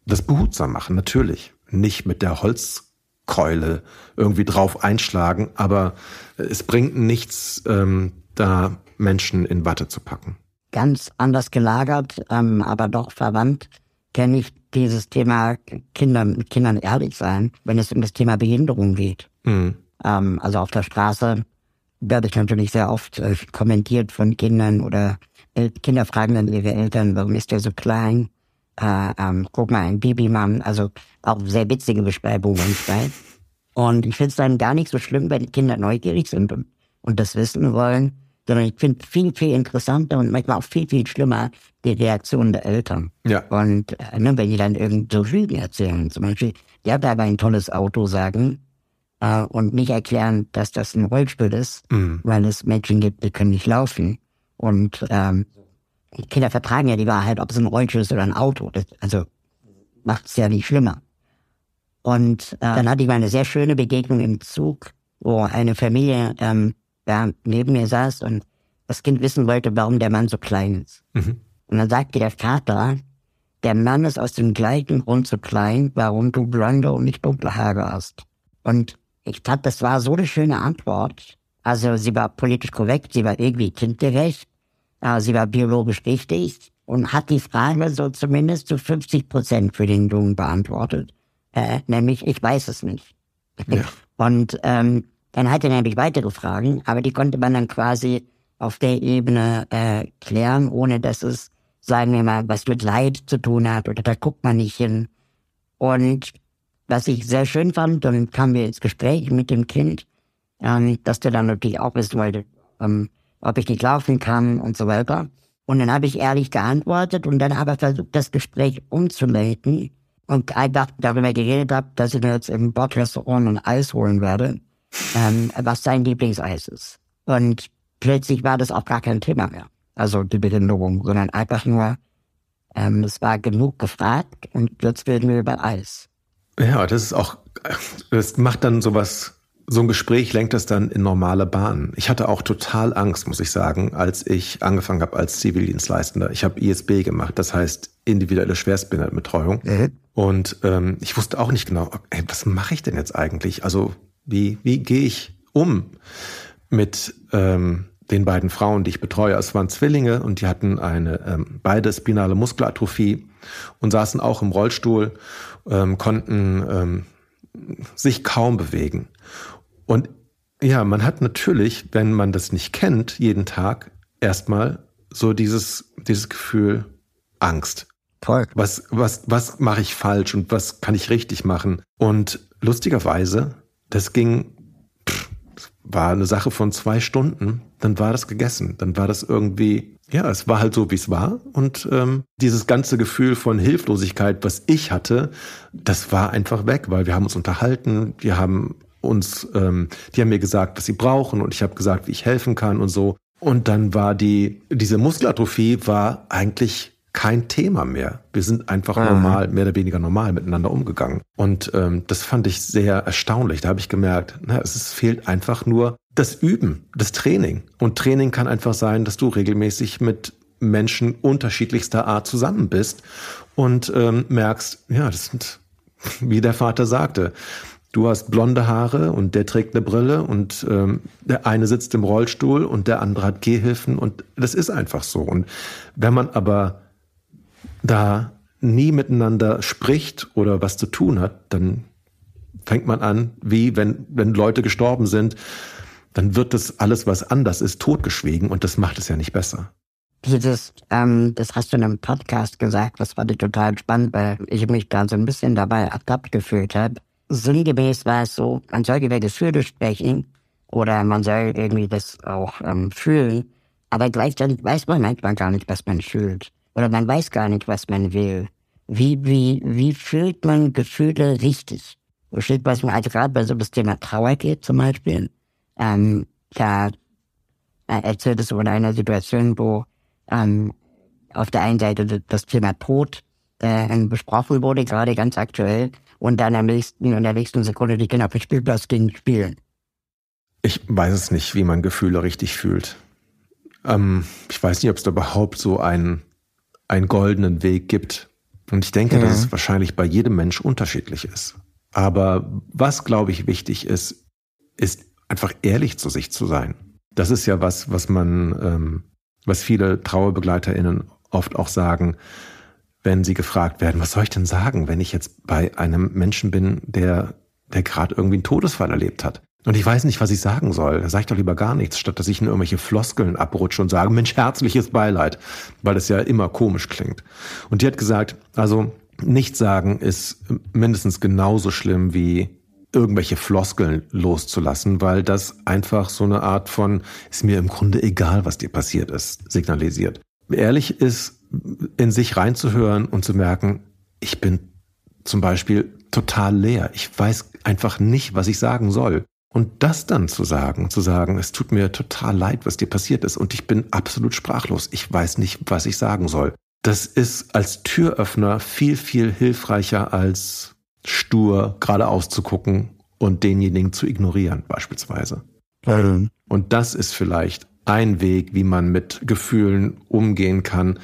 das behutsam machen, natürlich. Nicht mit der Holzkeule irgendwie drauf einschlagen, aber es bringt nichts, ähm, da Menschen in Watte zu packen. Ganz anders gelagert, ähm, aber doch verwandt, kenne ich dieses Thema Kinder, mit Kindern ehrlich sein, wenn es um das Thema Behinderung geht. Mhm. Ähm, also auf der Straße werde ich natürlich sehr oft äh, kommentiert von Kindern oder El Kinder fragen dann ihre Eltern, warum ist der so klein? Äh, ähm, guck mal, ein Babymann. Also auch sehr witzige Beschreibungen. Und ich finde es dann gar nicht so schlimm, wenn die Kinder neugierig sind und, und das wissen wollen, sondern ich finde viel, viel interessanter und manchmal auch viel, viel schlimmer die Reaktion der Eltern. Ja. Und äh, ne, wenn die dann irgend so Lügen erzählen, zum Beispiel, die hat aber ein tolles Auto sagen äh, und nicht erklären, dass das ein Rollstuhl ist, weil es Menschen gibt, die können nicht laufen. Und ähm, die Kinder vertragen ja die Wahrheit, ob es ein Rollstuhl ist oder ein Auto. Das, also macht es ja nicht schlimmer. Und äh, dann hatte ich mal eine sehr schöne Begegnung im Zug, wo eine Familie ähm, da neben mir saß und das Kind wissen wollte, warum der Mann so klein ist. Und dann sagte der Vater, der Mann ist aus dem gleichen Grund so klein, warum du blonde und nicht dunkle Haare hast. Und ich fand, das war so eine schöne Antwort. Also sie war politisch korrekt, sie war irgendwie kindgerecht, äh, sie war biologisch richtig und hat die Frage so zumindest zu 50 Prozent für den Jungen beantwortet. Äh, nämlich, ich weiß es nicht. Und ähm, dann hatte er nämlich weitere Fragen, aber die konnte man dann quasi auf der Ebene äh, klären, ohne dass es, sagen wir mal, was mit Leid zu tun hat oder da guckt man nicht hin. Und was ich sehr schön fand, dann kamen wir ins Gespräch mit dem Kind, ähm, dass der dann natürlich auch wissen wollte, ähm, ob ich nicht laufen kann und so weiter. Und dann habe ich ehrlich geantwortet und dann aber versucht, das Gespräch umzuleiten und einfach darüber geredet habe, dass ich mir jetzt im Bordrestaurant ein Eis holen werde, ähm, was sein Lieblingseis ist. Und plötzlich war das auch gar kein Thema mehr. Also die Behinderung, sondern einfach nur, ähm, es war genug gefragt und jetzt reden wir über Eis. Ja, das ist auch, das macht dann sowas, so ein Gespräch lenkt das dann in normale Bahnen. Ich hatte auch total Angst, muss ich sagen, als ich angefangen habe als Zivildienstleistender. Ich habe ISB gemacht, das heißt individuelle Schwerstbehindertenbetreuung. Mhm. Und ähm, ich wusste auch nicht genau, ey, was mache ich denn jetzt eigentlich? Also wie, wie gehe ich um mit ähm, den beiden Frauen, die ich betreue? Es waren Zwillinge und die hatten eine ähm, beide spinale Muskelatrophie und saßen auch im Rollstuhl, ähm, konnten ähm, sich kaum bewegen. Und ja, man hat natürlich, wenn man das nicht kennt, jeden Tag erstmal so dieses, dieses Gefühl Angst. Toll. Was, was, was mache ich falsch und was kann ich richtig machen? Und lustigerweise, das ging, pff, war eine Sache von zwei Stunden, dann war das gegessen. Dann war das irgendwie, ja, es war halt so, wie es war. Und ähm, dieses ganze Gefühl von Hilflosigkeit, was ich hatte, das war einfach weg, weil wir haben uns unterhalten, wir haben uns, ähm, die haben mir gesagt, was sie brauchen und ich habe gesagt, wie ich helfen kann und so. Und dann war die, diese Muskelatrophie war eigentlich kein Thema mehr. Wir sind einfach mhm. normal, mehr oder weniger normal miteinander umgegangen. Und ähm, das fand ich sehr erstaunlich. Da habe ich gemerkt, na, es ist, fehlt einfach nur das Üben, das Training. Und Training kann einfach sein, dass du regelmäßig mit Menschen unterschiedlichster Art zusammen bist und ähm, merkst, ja, das sind, wie der Vater sagte, du hast blonde Haare und der trägt eine Brille und ähm, der eine sitzt im Rollstuhl und der andere hat Gehhilfen und das ist einfach so. Und wenn man aber da nie miteinander spricht oder was zu tun hat, dann fängt man an, wie wenn, wenn Leute gestorben sind, dann wird das alles, was anders ist, totgeschwiegen und das macht es ja nicht besser. Dieses, ähm, das hast du in einem Podcast gesagt, das fand ich total spannend, weil ich mich da so ein bisschen dabei ertappt gefühlt habe. Sinngemäß war es so, man soll über Gefühle sprechen oder man soll irgendwie das auch ähm, fühlen, aber gleichzeitig weiß man manchmal gar nicht, was man fühlt oder man weiß gar nicht, was man will. Wie, wie, wie fühlt man Gefühle richtig? Wo steht was man, also gerade bei so das Thema Trauer geht zum Beispiel, ähm, da äh, erzählt es über eine Situation, wo ähm, auf der einen Seite das Thema Tod äh, besprochen wurde, gerade ganz aktuell, und dann am nächsten, in der nächsten Sekunde die Kinder auf den Spielplatz gehen spielen. Ich weiß es nicht, wie man Gefühle richtig fühlt. Ähm, ich weiß nicht, ob es da überhaupt so einen einen goldenen Weg gibt. Und ich denke, ja. dass es wahrscheinlich bei jedem Mensch unterschiedlich ist. Aber was, glaube ich, wichtig ist, ist einfach ehrlich zu sich zu sein. Das ist ja was, was man, ähm, was viele TrauerbegleiterInnen oft auch sagen, wenn sie gefragt werden, was soll ich denn sagen, wenn ich jetzt bei einem Menschen bin, der, der gerade irgendwie einen Todesfall erlebt hat? Und ich weiß nicht, was ich sagen soll. Da sage ich doch lieber gar nichts, statt dass ich in irgendwelche Floskeln abrutsche und sage, Mensch, herzliches Beileid, weil das ja immer komisch klingt. Und die hat gesagt, also nichts sagen ist mindestens genauso schlimm wie irgendwelche Floskeln loszulassen, weil das einfach so eine Art von, ist mir im Grunde egal, was dir passiert ist, signalisiert. Ehrlich ist, in sich reinzuhören und zu merken, ich bin zum Beispiel total leer. Ich weiß einfach nicht, was ich sagen soll. Und das dann zu sagen, zu sagen, es tut mir total leid, was dir passiert ist und ich bin absolut sprachlos. Ich weiß nicht, was ich sagen soll. Das ist als Türöffner viel, viel hilfreicher als stur geradeaus zu gucken und denjenigen zu ignorieren, beispielsweise. Mhm. Und das ist vielleicht ein Weg, wie man mit Gefühlen umgehen kann,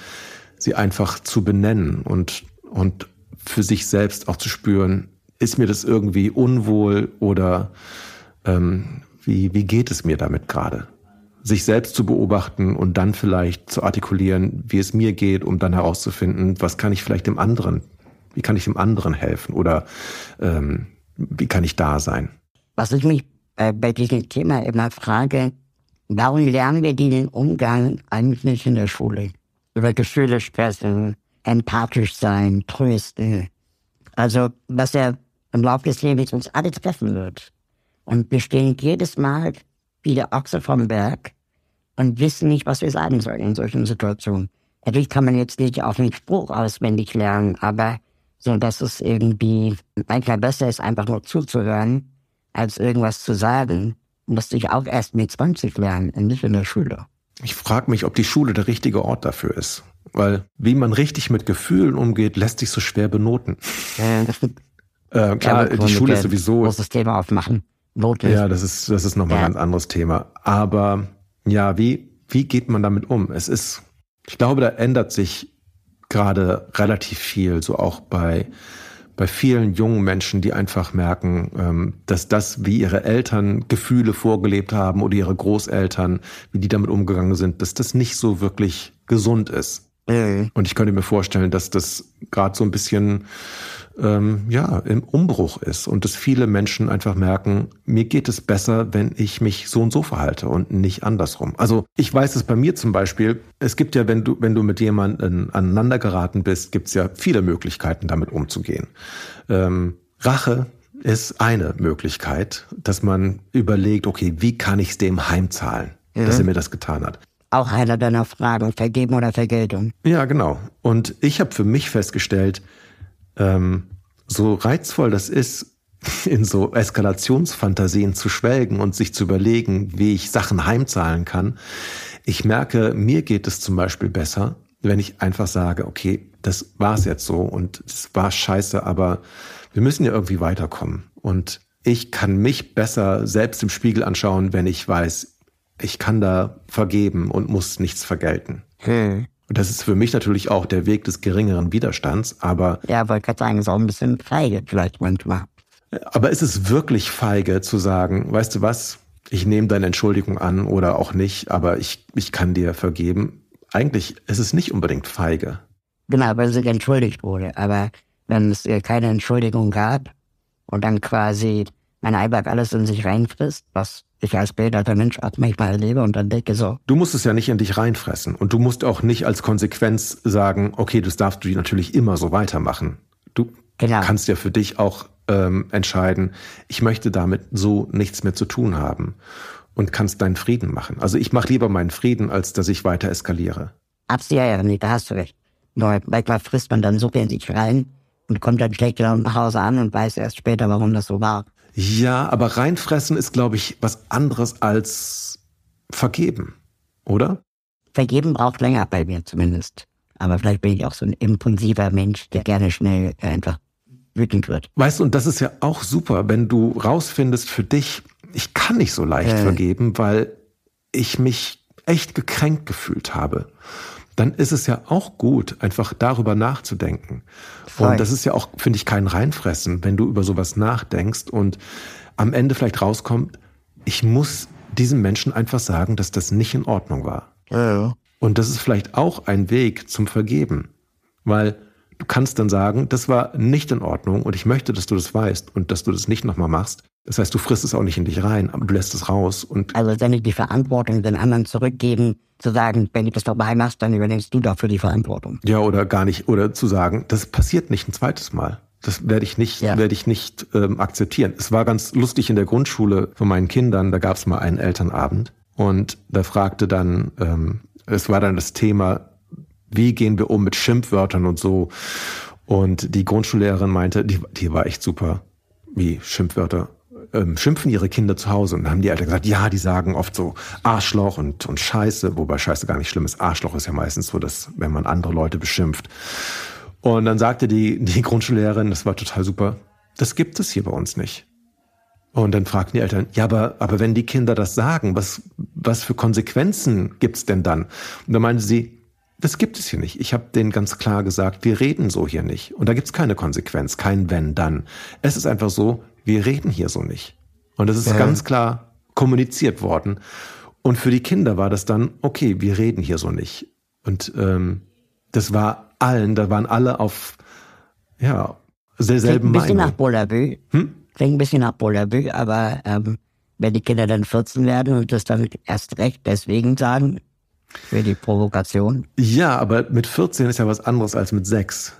sie einfach zu benennen und, und für sich selbst auch zu spüren, ist mir das irgendwie unwohl oder ähm, wie, wie geht es mir damit gerade? Sich selbst zu beobachten und dann vielleicht zu artikulieren, wie es mir geht, um dann herauszufinden, was kann ich vielleicht dem anderen, wie kann ich dem anderen helfen oder ähm, wie kann ich da sein? Was ich mich äh, bei diesem Thema immer frage, warum lernen wir den Umgang eigentlich nicht in der Schule? Über Gefühle sprechen, empathisch sein, trösten. Also, was ja im Laufe des Lebens uns alle treffen wird. Und wir stehen jedes Mal wie der Ochse vom Berg und wissen nicht, was wir sagen sollen in solchen Situationen. Natürlich kann man jetzt nicht auf den Spruch auswendig lernen, aber So dass es irgendwie manchmal besser ist, einfach nur zuzuhören, als irgendwas zu sagen. Musste ich auch erst mit 20 lernen, nicht in der Schule. Ich frage mich, ob die Schule der richtige Ort dafür ist. Weil wie man richtig mit Gefühlen umgeht, lässt sich so schwer benoten. Äh, Äh, klar, die Schule ist sowieso. großes Thema aufmachen. Noten. Ja, das ist, das ist nochmal Ja. ein ganz anderes Thema. Aber ja, wie, wie geht man damit um? Es ist, ich glaube, da ändert sich gerade relativ viel, so auch bei, bei vielen jungen Menschen, die einfach merken, ähm, dass das, wie ihre Eltern Gefühle vorgelebt haben oder ihre Großeltern, wie die damit umgegangen sind, dass das nicht so wirklich gesund ist. Äh, Und ich könnte mir vorstellen, dass das gerade so ein bisschen ähm, ja im Umbruch ist und dass viele Menschen einfach merken, mir geht es besser, wenn ich mich so und so verhalte und nicht andersrum. Also ich weiß es bei mir zum Beispiel. Es gibt ja, wenn du wenn du mit jemandem aneinander geraten bist, gibt es ja viele Möglichkeiten, damit umzugehen. Ähm, Rache ist eine Möglichkeit, dass man überlegt, okay, wie kann ich es dem heimzahlen, dass er mir das getan hat. auch einer deiner Fragen, Vergeben oder Vergeltung. Ja, genau. Und ich habe für mich festgestellt, ähm, so reizvoll das ist, in so Eskalationsfantasien zu schwelgen und sich zu überlegen, wie ich Sachen heimzahlen kann. Ich merke, mir geht es zum Beispiel besser, wenn ich einfach sage, okay, das war's jetzt so und es war scheiße, aber wir müssen ja irgendwie weiterkommen. Und ich kann mich besser selbst im Spiegel anschauen, wenn ich weiß, ich kann da vergeben und muss nichts vergelten. Hm. Und das ist für mich natürlich auch der Weg des geringeren Widerstands, aber, Ja, wollte gerade sagen, ist auch ein bisschen feige vielleicht manchmal. aber ist es wirklich feige zu sagen, weißt du was, ich nehme deine Entschuldigung an oder auch nicht, aber ich, ich kann dir vergeben. Eigentlich ist es nicht unbedingt feige. Genau, weil sie entschuldigt wurde. Aber wenn es äh, keine Entschuldigung gab und dann quasi man einfach alles in sich reinfrisst, was ich als behinderter Mensch auch manchmal erlebe und dann denke so, Du musst es ja nicht in dich reinfressen und du musst auch nicht als Konsequenz sagen, okay, das darfst du natürlich immer so weitermachen. Du Genau. kannst ja für dich auch ähm, entscheiden, ich möchte damit so nichts mehr zu tun haben und kannst deinen Frieden machen. Also ich mache lieber meinen Frieden, als dass ich weiter eskaliere. abs ja, ja, nee, da hast du recht. Nur manchmal frisst man dann so in sich rein und kommt dann schlecht gelaunt nach Hause an und weiß erst später, warum das so war. Ja, aber reinfressen ist, glaube ich, was anderes als vergeben, oder? Vergeben braucht länger bei mir zumindest. Aber vielleicht bin ich auch so ein impulsiver Mensch, der gerne schnell äh, einfach wütend wird. Weißt du, und das ist ja auch super, wenn du rausfindest für dich, ich kann nicht so leicht Äh. vergeben, weil ich mich echt gekränkt gefühlt habe. Dann ist es ja auch gut, einfach darüber nachzudenken. Voll. Und das ist ja auch, finde ich, kein Reinfressen, wenn du über sowas nachdenkst und am Ende vielleicht rauskommt, ich muss diesem Menschen einfach sagen, dass das nicht in Ordnung war. Und das ist vielleicht auch ein Weg zum Vergeben, weil du kannst dann sagen, das war nicht in Ordnung und ich möchte, dass du das weißt und dass du das nicht nochmal machst. Das heißt, du frisst es auch nicht in dich rein, aber du lässt es raus und Also wenn ich die Verantwortung den anderen zurückgeben, zu sagen, wenn du das dabei machst, dann übernimmst du dafür die Verantwortung. ja oder gar nicht oder zu sagen, das passiert nicht ein zweites Mal. Das werde ich nicht, Ja. werde ich nicht ähm, akzeptieren. Es war ganz lustig in der Grundschule von meinen Kindern. Da gab es mal einen Elternabend und da fragte dann, ähm, es war dann das Thema, wie gehen wir um mit Schimpfwörtern und so. Und die Grundschullehrerin meinte, die, die war echt super, wie Schimpfwörter. Ähm, schimpfen ihre Kinder zu Hause und dann haben die Eltern gesagt, ja, die sagen oft so Arschloch und, und Scheiße, wobei Scheiße gar nicht schlimm ist. Arschloch ist ja meistens so, dass wenn man andere Leute beschimpft. Und dann sagte die, die Grundschullehrerin, das war total super, das gibt es hier bei uns nicht. Und dann fragten die Eltern, ja, aber, aber wenn die Kinder das sagen, was, was für Konsequenzen gibt's denn dann? Und dann meinte sie, das gibt es hier nicht. Ich habe denen ganz klar gesagt, wir reden so hier nicht. Und da gibt's keine Konsequenz, kein wenn, dann. Es ist einfach so, wir reden hier so nicht. Und das ist ganz klar kommuniziert worden. Und für die Kinder war das dann, okay, wir reden hier so nicht. Und ähm, das war allen, da waren alle auf ja, Klingt derselben ein bisschen nach Meinung. Bullabü. Hm? Klingt ein bisschen nach Bullabü, aber ähm, wenn die Kinder dann 14 werden und das dann erst recht deswegen sagen, für die Provokation, Ja, aber mit 14 ist ja was anderes als mit 6.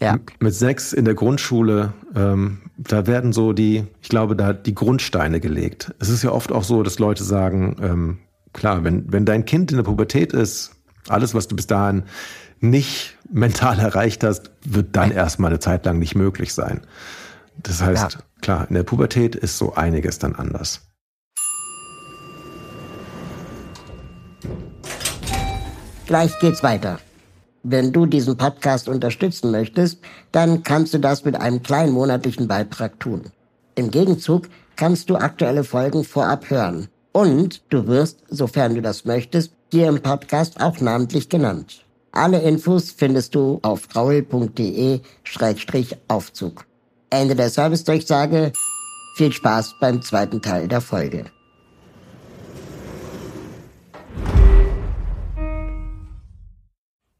ja, Mit 6 in der Grundschule, ähm, da werden so die, ich glaube, da die Grundsteine gelegt. Es ist ja oft auch so, dass Leute sagen, ähm, klar, wenn, wenn dein Kind in der Pubertät ist, Alles, was du bis dahin nicht mental erreicht hast, wird dann erstmal eine Zeit lang nicht möglich sein. Das heißt, ja. klar, in der Pubertät ist so einiges dann anders. Gleich geht's weiter. Wenn du diesen Podcast unterstützen möchtest, dann kannst du das mit einem kleinen monatlichen Beitrag tun. Im Gegenzug kannst du aktuelle Folgen vorab hören. Und du wirst, sofern du das möchtest, hier im Podcast auch namentlich genannt. Alle Infos findest du auf raul.de-aufzug. Ende der Service-Durchsage. Viel Spaß beim zweiten Teil der Folge.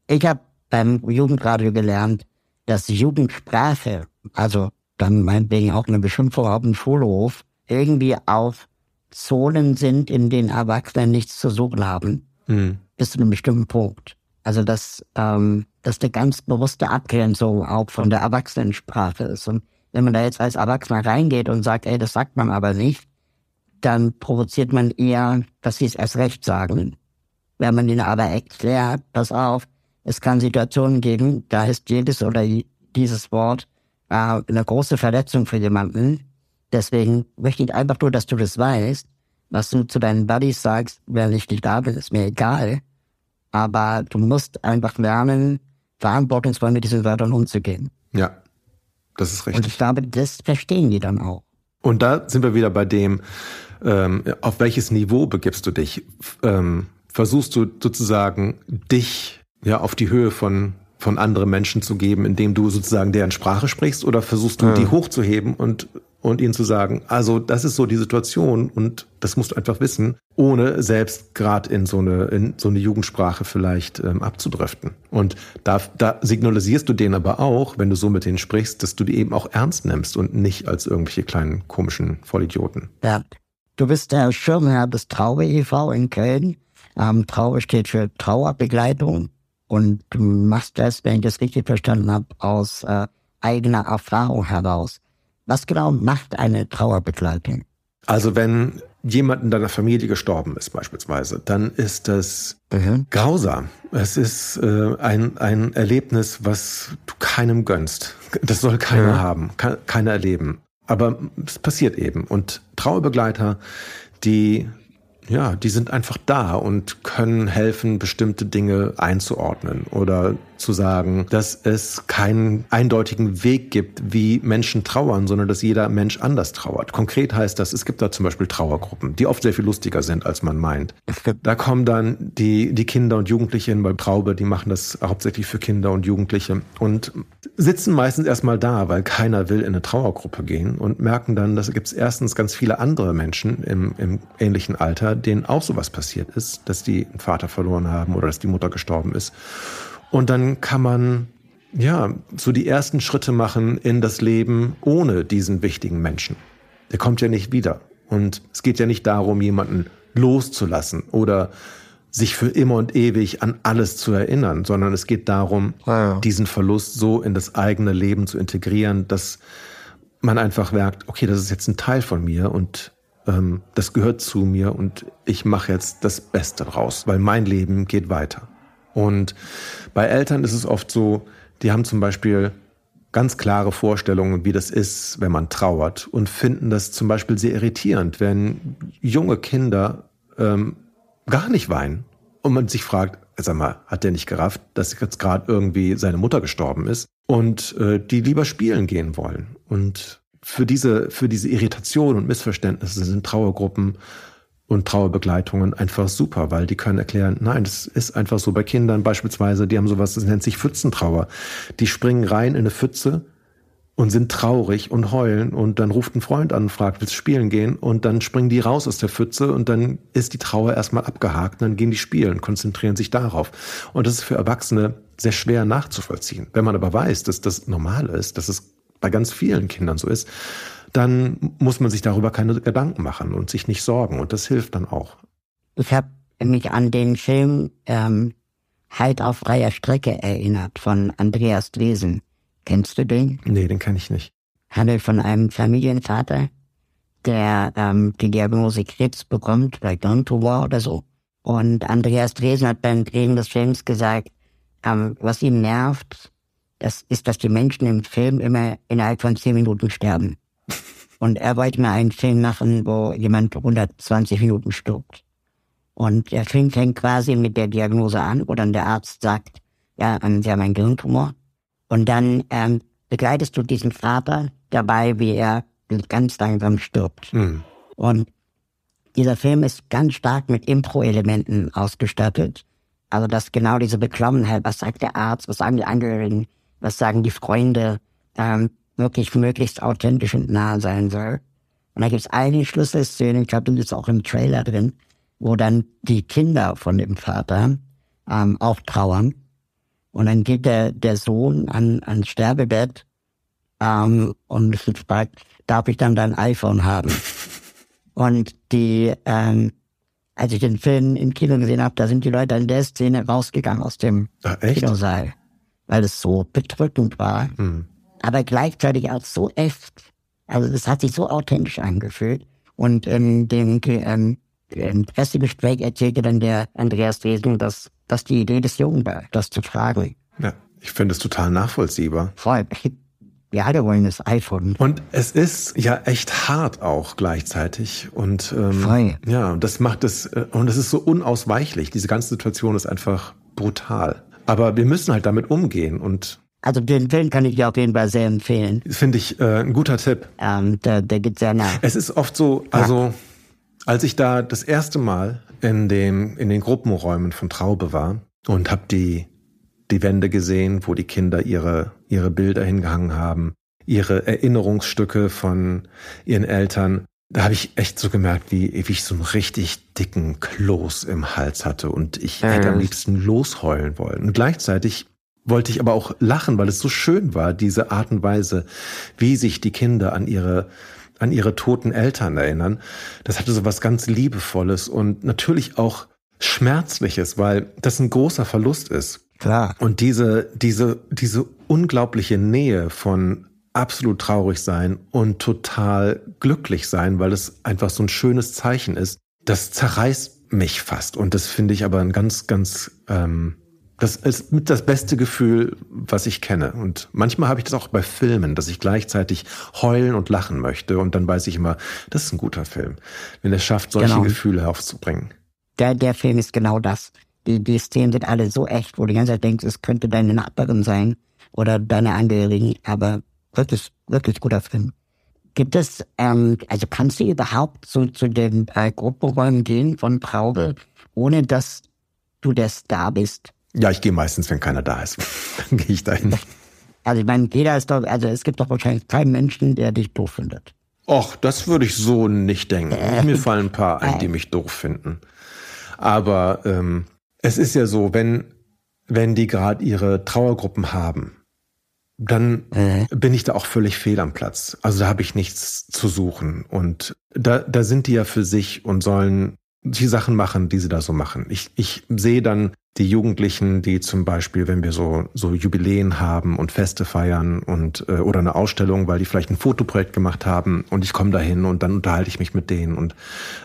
Ich habe beim Jugendradio gelernt, dass Jugendsprache, also dann meinetwegen auch eine Beschimpfung auf dem Schulhof, irgendwie auf Zonen sind, in denen Erwachsene nichts zu suchen haben, mhm. bis zu einem bestimmten Punkt. Also dass ähm, das eine ganz bewusste Abgrenzung auch von der Erwachsenensprache ist. Und wenn man da jetzt als Erwachsener reingeht und sagt, ey, das sagt man aber nicht, dann provoziert man eher, dass sie es erst recht sagen. Wenn man ihnen aber erklärt, pass auf, es kann Situationen geben, da ist jedes oder dieses Wort äh, eine große Verletzung für jemanden. Deswegen möchte ich einfach nur, dass du das weißt. Was du zu deinen Buddies sagst, wenn ich nicht da bin, ist mir egal. Aber du musst einfach lernen, verantwortungsvoll mit diesen Wörtern umzugehen. Ja, das ist richtig. Und ich glaube, das verstehen die dann auch. Und da sind wir wieder bei dem, ähm, auf welches Niveau begibst du dich? Ähm, versuchst du sozusagen dich ja, auf die Höhe von, von anderen Menschen zu geben, indem du sozusagen deren Sprache sprichst oder versuchst du ja. die hochzuheben und, und ihnen zu sagen, also das ist so die Situation und das musst du einfach wissen, ohne selbst gerade in so eine, in so eine Jugendsprache vielleicht ähm, abzudriften. Und da, da signalisierst du denen aber auch, wenn du so mit denen sprichst, dass du die eben auch ernst nimmst und nicht als irgendwelche kleinen komischen Vollidioten. Ja. Du bist der Schirmherr des Traube e.V. in Köln. Ähm, Traube steht für Trauerbegleitung. Und du machst das, wenn ich das richtig verstanden habe, aus äh, eigener Erfahrung heraus. Was genau macht eine Trauerbegleitung? Also wenn jemand in deiner Familie gestorben ist beispielsweise, dann ist das mhm. grausam. Es ist äh, ein, ein Erlebnis, was du keinem gönnst. Das soll keiner mhm. haben, keiner erleben. Aber es passiert eben. Und Trauerbegleiter, die ja, die sind einfach da und können helfen, bestimmte Dinge einzuordnen oder zu sagen, dass es keinen eindeutigen Weg gibt, wie Menschen trauern, sondern dass jeder Mensch anders trauert. Konkret heißt das, es gibt da zum Beispiel Trauergruppen, die oft sehr viel lustiger sind, als man meint. Da kommen dann die, die Kinder und Jugendliche hin, weil Traube, die machen das hauptsächlich für Kinder und Jugendliche und sitzen meistens erstmal da, weil keiner will in eine Trauergruppe gehen und merken dann, dass es gibt erstens ganz viele andere Menschen im, im ähnlichen Alter, denen auch sowas passiert ist, dass die einen Vater verloren haben oder dass die Mutter gestorben ist. Und dann kann man ja so die ersten Schritte machen in das Leben ohne diesen wichtigen Menschen. Der kommt ja nicht wieder. Und es geht ja nicht darum, jemanden loszulassen oder sich für immer und ewig an alles zu erinnern, sondern es geht darum, ja. diesen Verlust so in das eigene Leben zu integrieren, dass man einfach merkt, okay, das ist jetzt ein Teil von mir und ähm, das gehört zu mir und ich mache jetzt das Beste draus, weil mein Leben geht weiter. Und bei Eltern ist es oft so, die haben zum Beispiel ganz klare Vorstellungen, wie das ist, wenn man trauert und finden das zum Beispiel sehr irritierend, wenn junge Kinder ähm, gar nicht weinen und man sich fragt, sag mal, hat der nicht gerafft, dass jetzt gerade irgendwie seine Mutter gestorben ist? Und äh, die lieber spielen gehen wollen. Und für diese, für diese Irritation und Missverständnisse sind Trauergruppen und Trauerbegleitungen einfach super, weil die können erklären, nein, das ist einfach so bei Kindern beispielsweise, die haben sowas, das nennt sich Pfützentrauer. Die springen rein in eine Pfütze und sind traurig und heulen und dann ruft ein Freund an und fragt, willst du spielen gehen? Und dann springen die raus aus der Pfütze und dann ist die Trauer erstmal abgehakt, dann gehen die spielen, konzentrieren sich darauf. Und das ist für Erwachsene sehr schwer nachzuvollziehen. Wenn man aber weiß, dass das normal ist, dass es bei ganz vielen Kindern so ist, dann muss man sich darüber keine Gedanken machen und sich nicht sorgen. Und das hilft dann auch. Ich habe mich an den Film ähm, Halt auf freier Strecke erinnert von Andreas Dresen. Kennst du den? Nee, den kenne ich nicht. Handelt von einem Familienvater, der ähm, die Diagnose Krebs bekommt, oder Tumor oder so. Und Andreas Dresen hat beim Drehen des Films gesagt, ähm, was ihn nervt, das ist, dass die Menschen im Film immer innerhalb von zehn Minuten sterben. Und er wollte mir einen Film machen, wo jemand 120 Minuten stirbt. Und der Film fängt quasi mit der Diagnose an, wo dann der Arzt sagt, ja, ähm, Sie haben einen Gehirntumor. Und dann ähm, begleitest du diesen Vater dabei, wie er ganz langsam stirbt. Mhm. Und dieser Film ist ganz stark mit Impro-Elementen ausgestattet. Also dass genau diese Beklommenheit, was sagt der Arzt, was sagen die Angehörigen, was sagen die Freunde, ähm, wirklich möglichst authentisch und nah sein soll. Und da gibt's eine Schlüsselszene, ich glaube, das ist auch im Trailer drin, wo dann die Kinder von dem Vater ähm, auch trauern. Und dann geht der, der Sohn an, ans Sterbebett ähm, und fragt, darf ich dann dein iPhone haben? Und die, ähm, als ich den Film im Kino gesehen habe, da sind die Leute in der Szene rausgegangen aus dem Ach, echt? Kinosaal, weil es so bedrückend war, Hm. Aber gleichzeitig auch so echt. Also das hat sich so authentisch angefühlt. Und in dem ähm, im Pressegespräch erzählte dann der Andreas Dresen, dass das die Idee des Jungen war, das zu fragen. Ja, ich finde es total nachvollziehbar. Voll. Wir alle wollen das iPhone. Und es ist ja echt hart auch gleichzeitig. Und ähm, Voll. ja, und das macht es, äh, und es ist so unausweichlich. Diese ganze Situation ist einfach brutal. Aber wir müssen halt damit umgehen und Also den Film kann ich dir auf jeden Fall sehr empfehlen. finde ich äh, ein guter Tipp. Ähm, der, der geht sehr nah. Es ist oft so, also als ich da das erste Mal in dem in den Gruppenräumen von Traube war und habe die die Wände gesehen, wo die Kinder ihre ihre Bilder hingehangen haben, ihre Erinnerungsstücke von ihren Eltern, da habe ich echt so gemerkt, wie, wie ich so einen richtig dicken Kloß im Hals hatte und ich hätte am liebsten losheulen wollen. Und gleichzeitig wollte ich aber auch lachen, weil es so schön war, diese Art und Weise, wie sich die Kinder an ihre an ihre toten Eltern erinnern. Das hatte so was ganz Liebevolles und natürlich auch Schmerzliches, weil das ein großer Verlust ist. Klar. Und diese, diese, diese unglaubliche Nähe von absolut traurig sein und total glücklich sein, weil es einfach so ein schönes Zeichen ist, das zerreißt mich fast. Und das finde ich aber ein ganz, ganz, ähm, das ist mit das beste Gefühl, was ich kenne. Und manchmal habe ich das auch bei Filmen, dass ich gleichzeitig heulen und lachen möchte. Und dann weiß ich immer, das ist ein guter Film, wenn er schafft, solche Genau. Gefühle aufzubringen. Der, der Film ist genau das. Die, die Szenen sind alle so echt, wo du die ganze Zeit denkst, es könnte deine Nachbarin sein oder deine Angehörigen, aber wirklich, wirklich guter Film. Gibt es, ähm, also kannst du überhaupt zu, zu den äh, Gruppenräumen gehen von Traube, ohne dass du der Star bist? Ja, ich gehe meistens, wenn keiner da ist. dann gehe ich dahin. Also ich meine, jeder ist doch, also es gibt doch wahrscheinlich keinen Menschen, der dich doof findet. Och, das würde ich so nicht denken. Mir fallen ein paar ein, die mich doof finden. Aber ähm, es ist ja so, wenn, wenn die gerade ihre Trauergruppen haben, dann bin ich da auch völlig fehl am Platz. Also da habe ich nichts zu suchen. Und da, da sind die ja für sich und sollen die Sachen machen, die sie da so machen. Ich, ich sehe dann die Jugendlichen, die zum Beispiel, wenn wir so, so Jubiläen haben und Feste feiern und äh, oder eine Ausstellung, weil die vielleicht ein Fotoprojekt gemacht haben und ich komme dahin und dann unterhalte ich mich mit denen und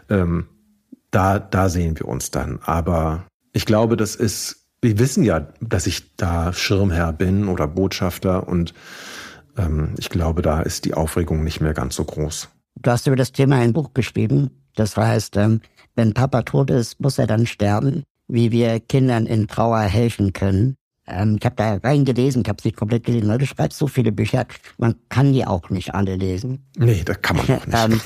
ähm, da, da sehen wir uns dann. Aber ich glaube, das ist, wir wissen ja, dass ich da Schirmherr bin oder Botschafter und ähm, ich glaube, da ist die Aufregung nicht mehr ganz so groß. Du hast über das Thema ein Buch geschrieben. Das heißt, ähm, wenn Papa tot ist, muss er dann sterben, wie wir Kindern in Trauer helfen können. Ähm, ich habe da reingelesen, ich habe es nicht komplett gelesen, weil du schreibst so viele Bücher, man kann die auch nicht alle lesen. Nee, da kann man auch nicht.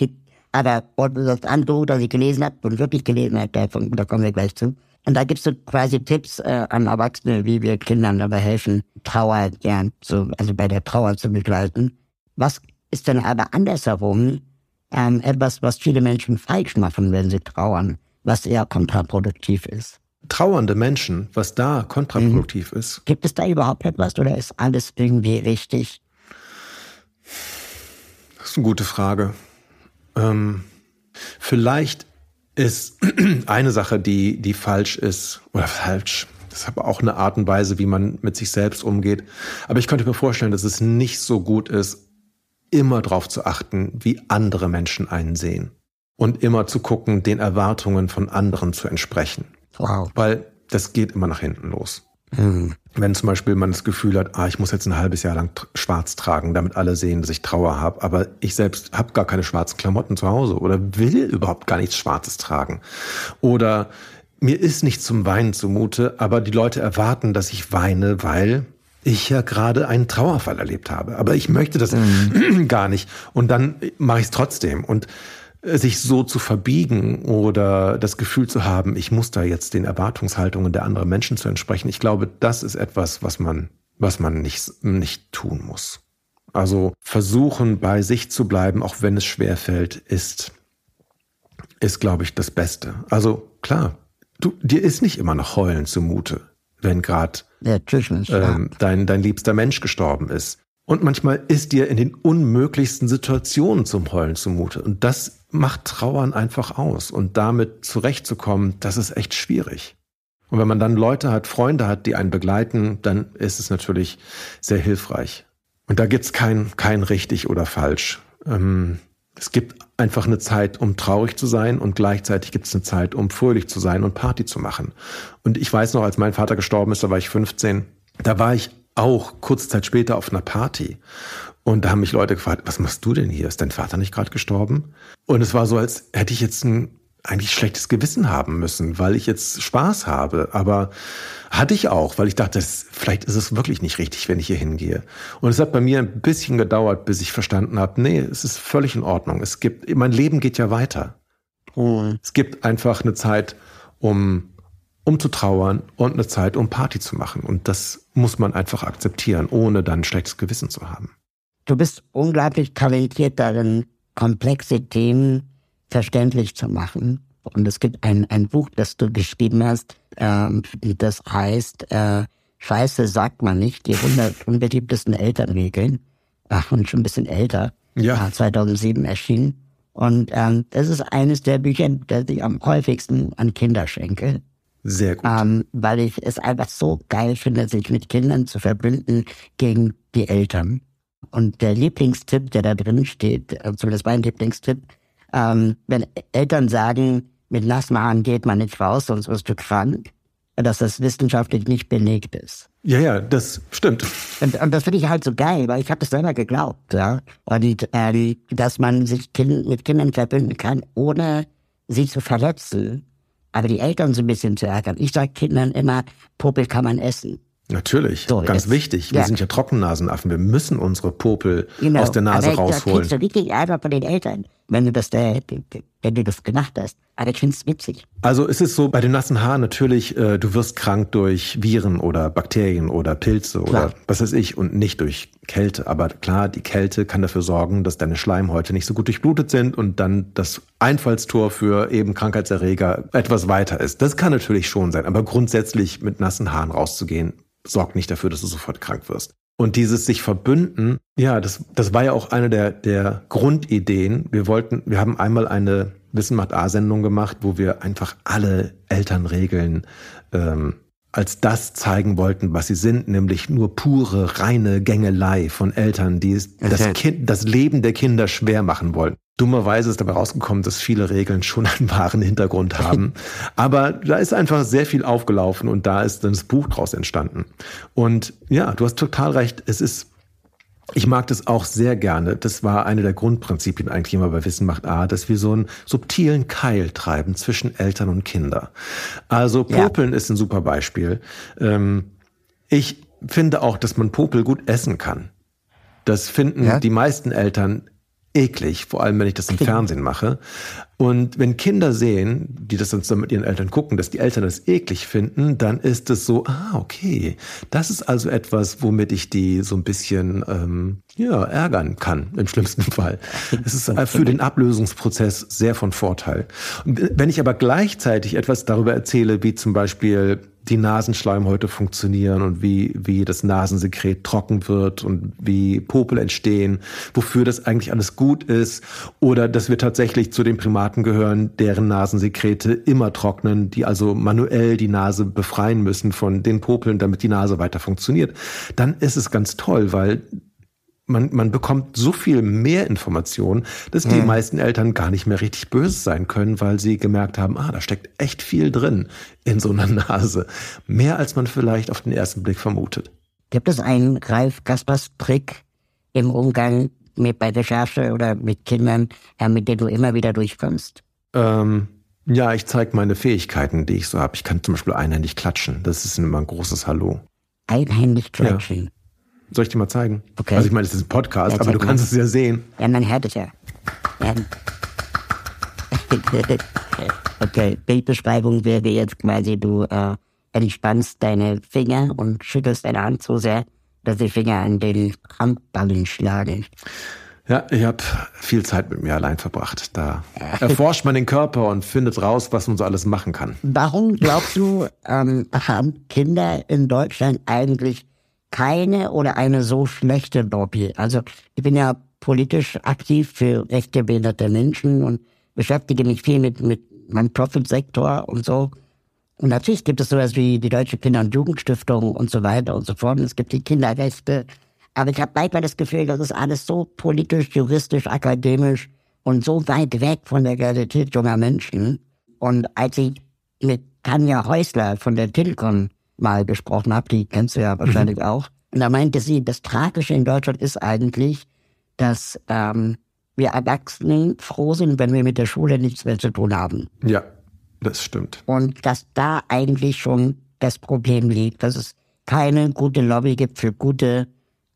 ähm, aber das andere, das ich gelesen habe und wirklich gelesen habe, davon, da kommen wir gleich zu. Und da gibst du quasi Tipps äh, an Erwachsene, wie wir Kindern dabei helfen, Trauer ja, so, also bei der Trauer zu begleiten. Was ist denn aber andersherum ähm, etwas, was viele Menschen falsch machen, wenn sie trauern, was eher kontraproduktiv ist? Trauernde Menschen, was da kontraproduktiv ist, Gibt es da überhaupt etwas oder ist alles irgendwie richtig? Das ist eine gute Frage. Ähm, vielleicht ist eine Sache, die, die falsch ist, oder falsch, das ist aber auch eine Art und Weise, wie man mit sich selbst umgeht. Aber ich könnte mir vorstellen, dass es nicht so gut ist, immer darauf zu achten, wie andere Menschen einen sehen. Und immer zu gucken, den Erwartungen von anderen zu entsprechen. Wow. Weil das geht immer nach hinten los. Hm. Wenn zum Beispiel man das Gefühl hat, ah, ich muss jetzt ein halbes Jahr lang schwarz tragen, damit alle sehen, dass ich Trauer habe, aber ich selbst habe gar keine schwarzen Klamotten zu Hause oder will überhaupt gar nichts Schwarzes tragen. Oder mir ist nicht zum Weinen zumute, aber die Leute erwarten, dass ich weine, weil ich ja gerade einen Trauerfall erlebt habe. Aber ich möchte das mhm. gar nicht. Und dann mache ich es trotzdem. Und sich so zu verbiegen oder das Gefühl zu haben, ich muss da jetzt den Erwartungshaltungen der anderen Menschen zu entsprechen. Ich glaube, das ist etwas, was man, was man nicht, nicht tun muss. Also versuchen, bei sich zu bleiben, auch wenn es schwer fällt, ist, ist, glaube ich, das Beste. Also klar, du, dir ist nicht immer noch Heulen zumute, wenn gerade ähm, dein, dein liebster Mensch gestorben ist. Und manchmal ist dir in den unmöglichsten Situationen zum Heulen zumute. Und das macht Trauern einfach aus. Und damit zurechtzukommen, das ist echt schwierig. Und wenn man dann Leute hat, Freunde hat, die einen begleiten, dann ist es natürlich sehr hilfreich. Und da gibt's kein, kein richtig oder falsch. Ähm, es gibt einfach eine Zeit, um traurig zu sein und gleichzeitig gibt es eine Zeit, um fröhlich zu sein und Party zu machen. Und ich weiß noch, als mein Vater gestorben ist, da war ich 15, da war ich auch kurze Zeit später auf einer Party. Und da haben mich Leute gefragt, was machst du denn hier? Ist dein Vater nicht gerade gestorben? Und es war so, als hätte ich jetzt ein eigentlich schlechtes Gewissen haben müssen, weil ich jetzt Spaß habe. Aber hatte ich auch, weil ich dachte, vielleicht ist es wirklich nicht richtig, wenn ich hier hingehe. Und es hat bei mir ein bisschen gedauert, bis ich verstanden habe, nee, es ist völlig in Ordnung. Es gibt, mein Leben geht ja weiter. Mhm. Es gibt einfach eine Zeit, um um zu trauern und eine Zeit, um Party zu machen. Und das muss man einfach akzeptieren, ohne dann ein schlechtes Gewissen zu haben. Du bist unglaublich talentiert darin, komplexe Themen verständlich zu machen. Und es gibt ein, ein Buch, das du geschrieben hast, ähm, das heißt äh, Scheiße sagt man nicht, die 100 unbeliebtesten Elternregeln. Ach, und schon ein bisschen älter. Ja. 2007 erschienen. Und ähm, das ist eines der Bücher, das ich am häufigsten an Kinder schenke. Sehr gut. Ähm, weil ich es einfach so geil finde, sich mit Kindern zu verbünden gegen die Eltern. Und der Lieblingstipp, der da drin steht, äh, zumindest mein Lieblingstipp, ähm, wenn Eltern sagen, mit nassen Haaren geht man nicht raus, sonst wirst du krank, dass das wissenschaftlich nicht belegt ist. Ja, ja, das stimmt. Und, und das finde ich halt so geil, weil ich habe das selber geglaubt, ja. Und äh, dass man sich kind, mit Kindern verbünden kann, ohne sie zu verletzen aber die Eltern so ein bisschen zu ärgern. Ich sage Kindern immer, Popel kann man essen. Natürlich, so, ganz jetzt, wichtig. Wir ja. sind ja Trockennasenaffen. Wir müssen unsere Popel genau. aus der Nase aber rausholen. Das kriegst du wirklich einfach von den Eltern, wenn du das, äh, wenn du das gemacht hast. Aber ich finde es witzig. Also ist es so, bei den nassen Haaren natürlich, äh, du wirst krank durch Viren oder Bakterien oder Pilze klar. oder was weiß ich und nicht durch Kälte. Aber klar, die Kälte kann dafür sorgen, dass deine Schleimhäute nicht so gut durchblutet sind und dann das Einfallstor für eben Krankheitserreger etwas weiter ist. Das kann natürlich schon sein. Aber grundsätzlich mit nassen Haaren rauszugehen, sorgt nicht dafür, dass du sofort krank wirst. Und dieses sich verbünden, ja, das, das war ja auch eine der, der Grundideen. Wir wollten, wir haben einmal eine Wissen macht A-Sendung gemacht, wo wir einfach alle Elternregeln ähm, als das zeigen wollten, was sie sind, nämlich nur pure, reine Gängelei von Eltern, die das, kind, das Leben der Kinder schwer machen wollen. Dummerweise ist dabei rausgekommen, dass viele Regeln schon einen wahren Hintergrund haben. Aber da ist einfach sehr viel aufgelaufen und da ist dann das Buch draus entstanden. Und ja, du hast total recht. Es ist ich mag das auch sehr gerne. Das war eine der Grundprinzipien eigentlich immer bei Wissen macht A, dass wir so einen subtilen Keil treiben zwischen Eltern und Kinder. Also Popeln ja. ist ein super Beispiel. Ähm, ich finde auch, dass man Popel gut essen kann. Das finden ja? die meisten Eltern eklig, vor allem wenn ich das im Fernsehen mache. Und wenn Kinder sehen, die das dann mit ihren Eltern gucken, dass die Eltern das eklig finden, dann ist es so, ah, okay, das ist also etwas, womit ich die so ein bisschen ähm, ja, ärgern kann, im schlimmsten Fall. Es ist für den Ablösungsprozess sehr von Vorteil. Und wenn ich aber gleichzeitig etwas darüber erzähle, wie zum Beispiel die Nasenschleimhäute funktionieren und wie, wie das Nasensekret trocken wird und wie Popel entstehen, wofür das eigentlich alles gut ist oder dass wir tatsächlich zu den Primaten gehören, deren Nasensekrete immer trocknen, die also manuell die Nase befreien müssen von den Popeln, damit die Nase weiter funktioniert, dann ist es ganz toll, weil man, man bekommt so viel mehr Informationen, dass die Mhm. meisten Eltern gar nicht mehr richtig böse sein können, weil sie gemerkt haben, ah, da steckt echt viel drin in so einer Nase. Mehr als man vielleicht auf den ersten Blick vermutet. Gibt es einen Ralf Kaspers Trick im Umgang mit bei Recherche oder mit Kindern, mit denen du immer wieder durchkommst? Ähm, ja, ich zeige meine Fähigkeiten, die ich so habe. Ich kann zum Beispiel einhändig klatschen. Das ist immer ein großes Hallo. Einhändig klatschen. Soll ich dir mal zeigen? Okay. Also ich meine, es ist ein Podcast, Ja, aber du zeig kannst mal. es ja sehen. Ja, man hört es ja. ja. okay, Bildbeschreibung wäre jetzt quasi, du äh, entspannst deine Finger und schüttelst deine Hand so sehr, dass die Finger an den Handballen schlagen. Ja, ich habe viel Zeit mit mir allein verbracht. Da erforscht man den Körper und findet raus, was man so alles machen kann. Warum glaubst du, ähm, haben Kinder in Deutschland eigentlich keine oder eine so schlechte Lobby? Also ich bin ja politisch aktiv für rechte behinderte Menschen und beschäftige mich viel mit, mit meinem Profitsektor und so. Und natürlich gibt es sowas wie die Deutsche Kinder- und Jugendstiftung und so weiter und so fort. Es gibt die Kinderrechte. Aber ich habe manchmal das Gefühl, das ist alles so politisch, juristisch, akademisch und so weit weg von der Realität junger Menschen. Und als ich mit Tanja Häusler von der Telekom mal gesprochen habe, die kennst du ja wahrscheinlich auch, und da meinte sie, das Tragische in Deutschland ist eigentlich, dass ähm, wir Erwachsenen froh sind, wenn wir mit der Schule nichts mehr zu tun haben. Ja, das stimmt. Und dass da eigentlich schon das Problem liegt, dass es keine gute Lobby gibt für gute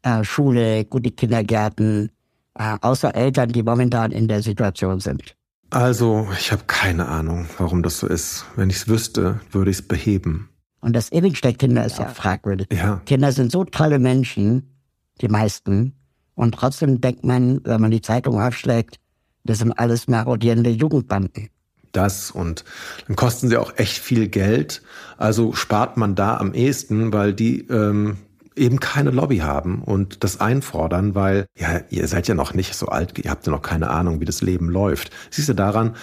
äh, Schule, gute Kindergärten, äh, außer Eltern, die momentan in der Situation sind. Also, ich habe keine Ahnung, warum das so ist. Wenn ich es wüsste, würde ich es beheben. Und das Image der Kinder ist ja fragwürdig. Ja. Kinder sind so tolle Menschen, die meisten, und trotzdem denkt man, wenn man die Zeitung aufschlägt, das sind alles marodierende Jugendbanden. Das und dann kosten sie auch echt viel Geld. Also spart man da am ehesten, weil die ähm, eben keine Lobby haben und das einfordern, weil ja, ihr seid ja noch nicht so alt, ihr habt ja noch keine Ahnung, wie das Leben läuft. Siehst du daran,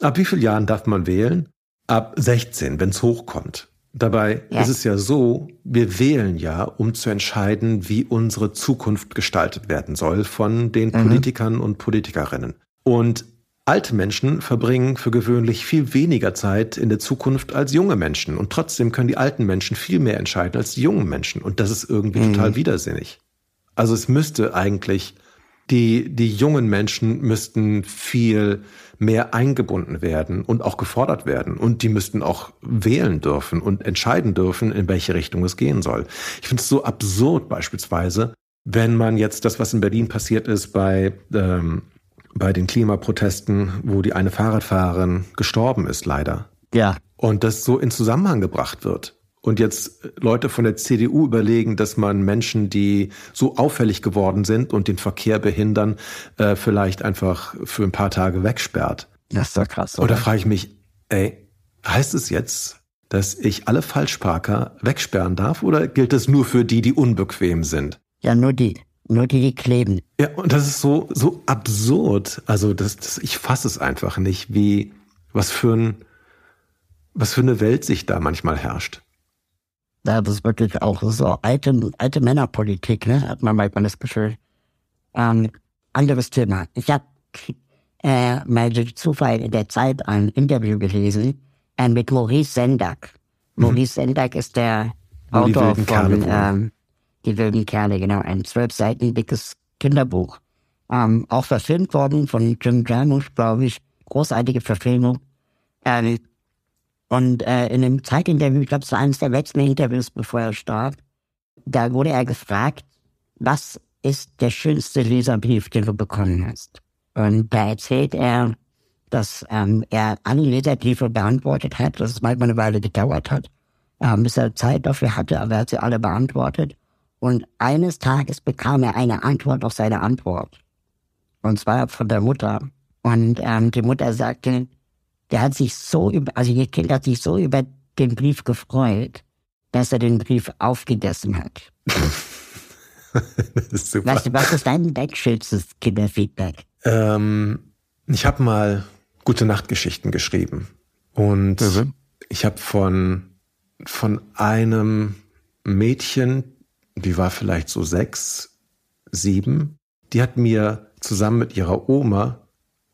ab wie vielen Jahren darf man wählen? Ab 16, wenn es hochkommt. Dabei Ja. ist es ja so, wir wählen ja, um zu entscheiden, wie unsere Zukunft gestaltet werden soll von den Politikern und Politikerinnen. Und alte Menschen verbringen für gewöhnlich viel weniger Zeit in der Zukunft als junge Menschen. Und trotzdem können die alten Menschen viel mehr entscheiden als die jungen Menschen. Und das ist irgendwie total widersinnig. Also es müsste eigentlich, die, die jungen Menschen müssten viel mehr eingebunden werden und auch gefordert werden. Und die müssten auch wählen dürfen und entscheiden dürfen, in welche Richtung es gehen soll. Ich finde es so absurd beispielsweise, wenn man jetzt das, was in Berlin passiert ist bei, ähm, bei den Klimaprotesten, wo die eine Fahrradfahrerin gestorben ist, leider. Ja. Und das so in Zusammenhang gebracht wird. Und jetzt Leute von der CDU überlegen, dass man Menschen, die so auffällig geworden sind und den Verkehr behindern, äh, vielleicht einfach für ein paar Tage wegsperrt. Das ist doch krass. Oder frage ich mich, ey, heißt es jetzt, dass ich alle Falschparker wegsperren darf oder gilt es nur für die, die unbequem sind? Ja, nur die. Nur die, die kleben. Ja, und das ist so, so absurd. Also, das, das, ich fasse es einfach nicht, wie, was für ein, was für eine Welt sich da manchmal herrscht. Ja, das ist wirklich auch so alte, alte Männerpolitik, ne? Hat man manchmal das Gefühl. Ähm, anderes Thema. Ich habe äh, mal durch Zufall in der Zeit ein Interview gelesen äh, mit Maurice Sendak. Maurice Sendak ist der Autor Kerle von ähm, Die wilden Kerle, genau, ein zwölf Seiten dickes Kinderbuch. Ähm, auch verfilmt worden von Jim Jarmusch, glaube ich. Großartige Verfilmung. Ähm, und äh, in einem Zeitinterview, ich glaube, es war eines der letzten Interviews, bevor er starb, da wurde er gefragt, was ist der schönste Leserbrief, den du bekommen hast? Und da erzählt er, dass ähm, er alle Leserbriefe beantwortet hat, dass es manchmal eine Weile gedauert hat, ähm, bis er Zeit dafür hatte, aber er hat sie alle beantwortet. Und eines Tages bekam er eine Antwort auf seine Antwort. Und zwar von der Mutter. Und ähm, die Mutter sagte, der hat sich so über, also ihr Kind hat sich so über den Brief gefreut, dass er den Brief aufgegessen hat. Das ist super. Was, was ist dein, dein schönstes Kinderfeedback? Ähm, ich habe mal gute Nachtgeschichten geschrieben und ich habe von von einem Mädchen, die war vielleicht so sechs, sieben. Die hat mir zusammen mit ihrer Oma,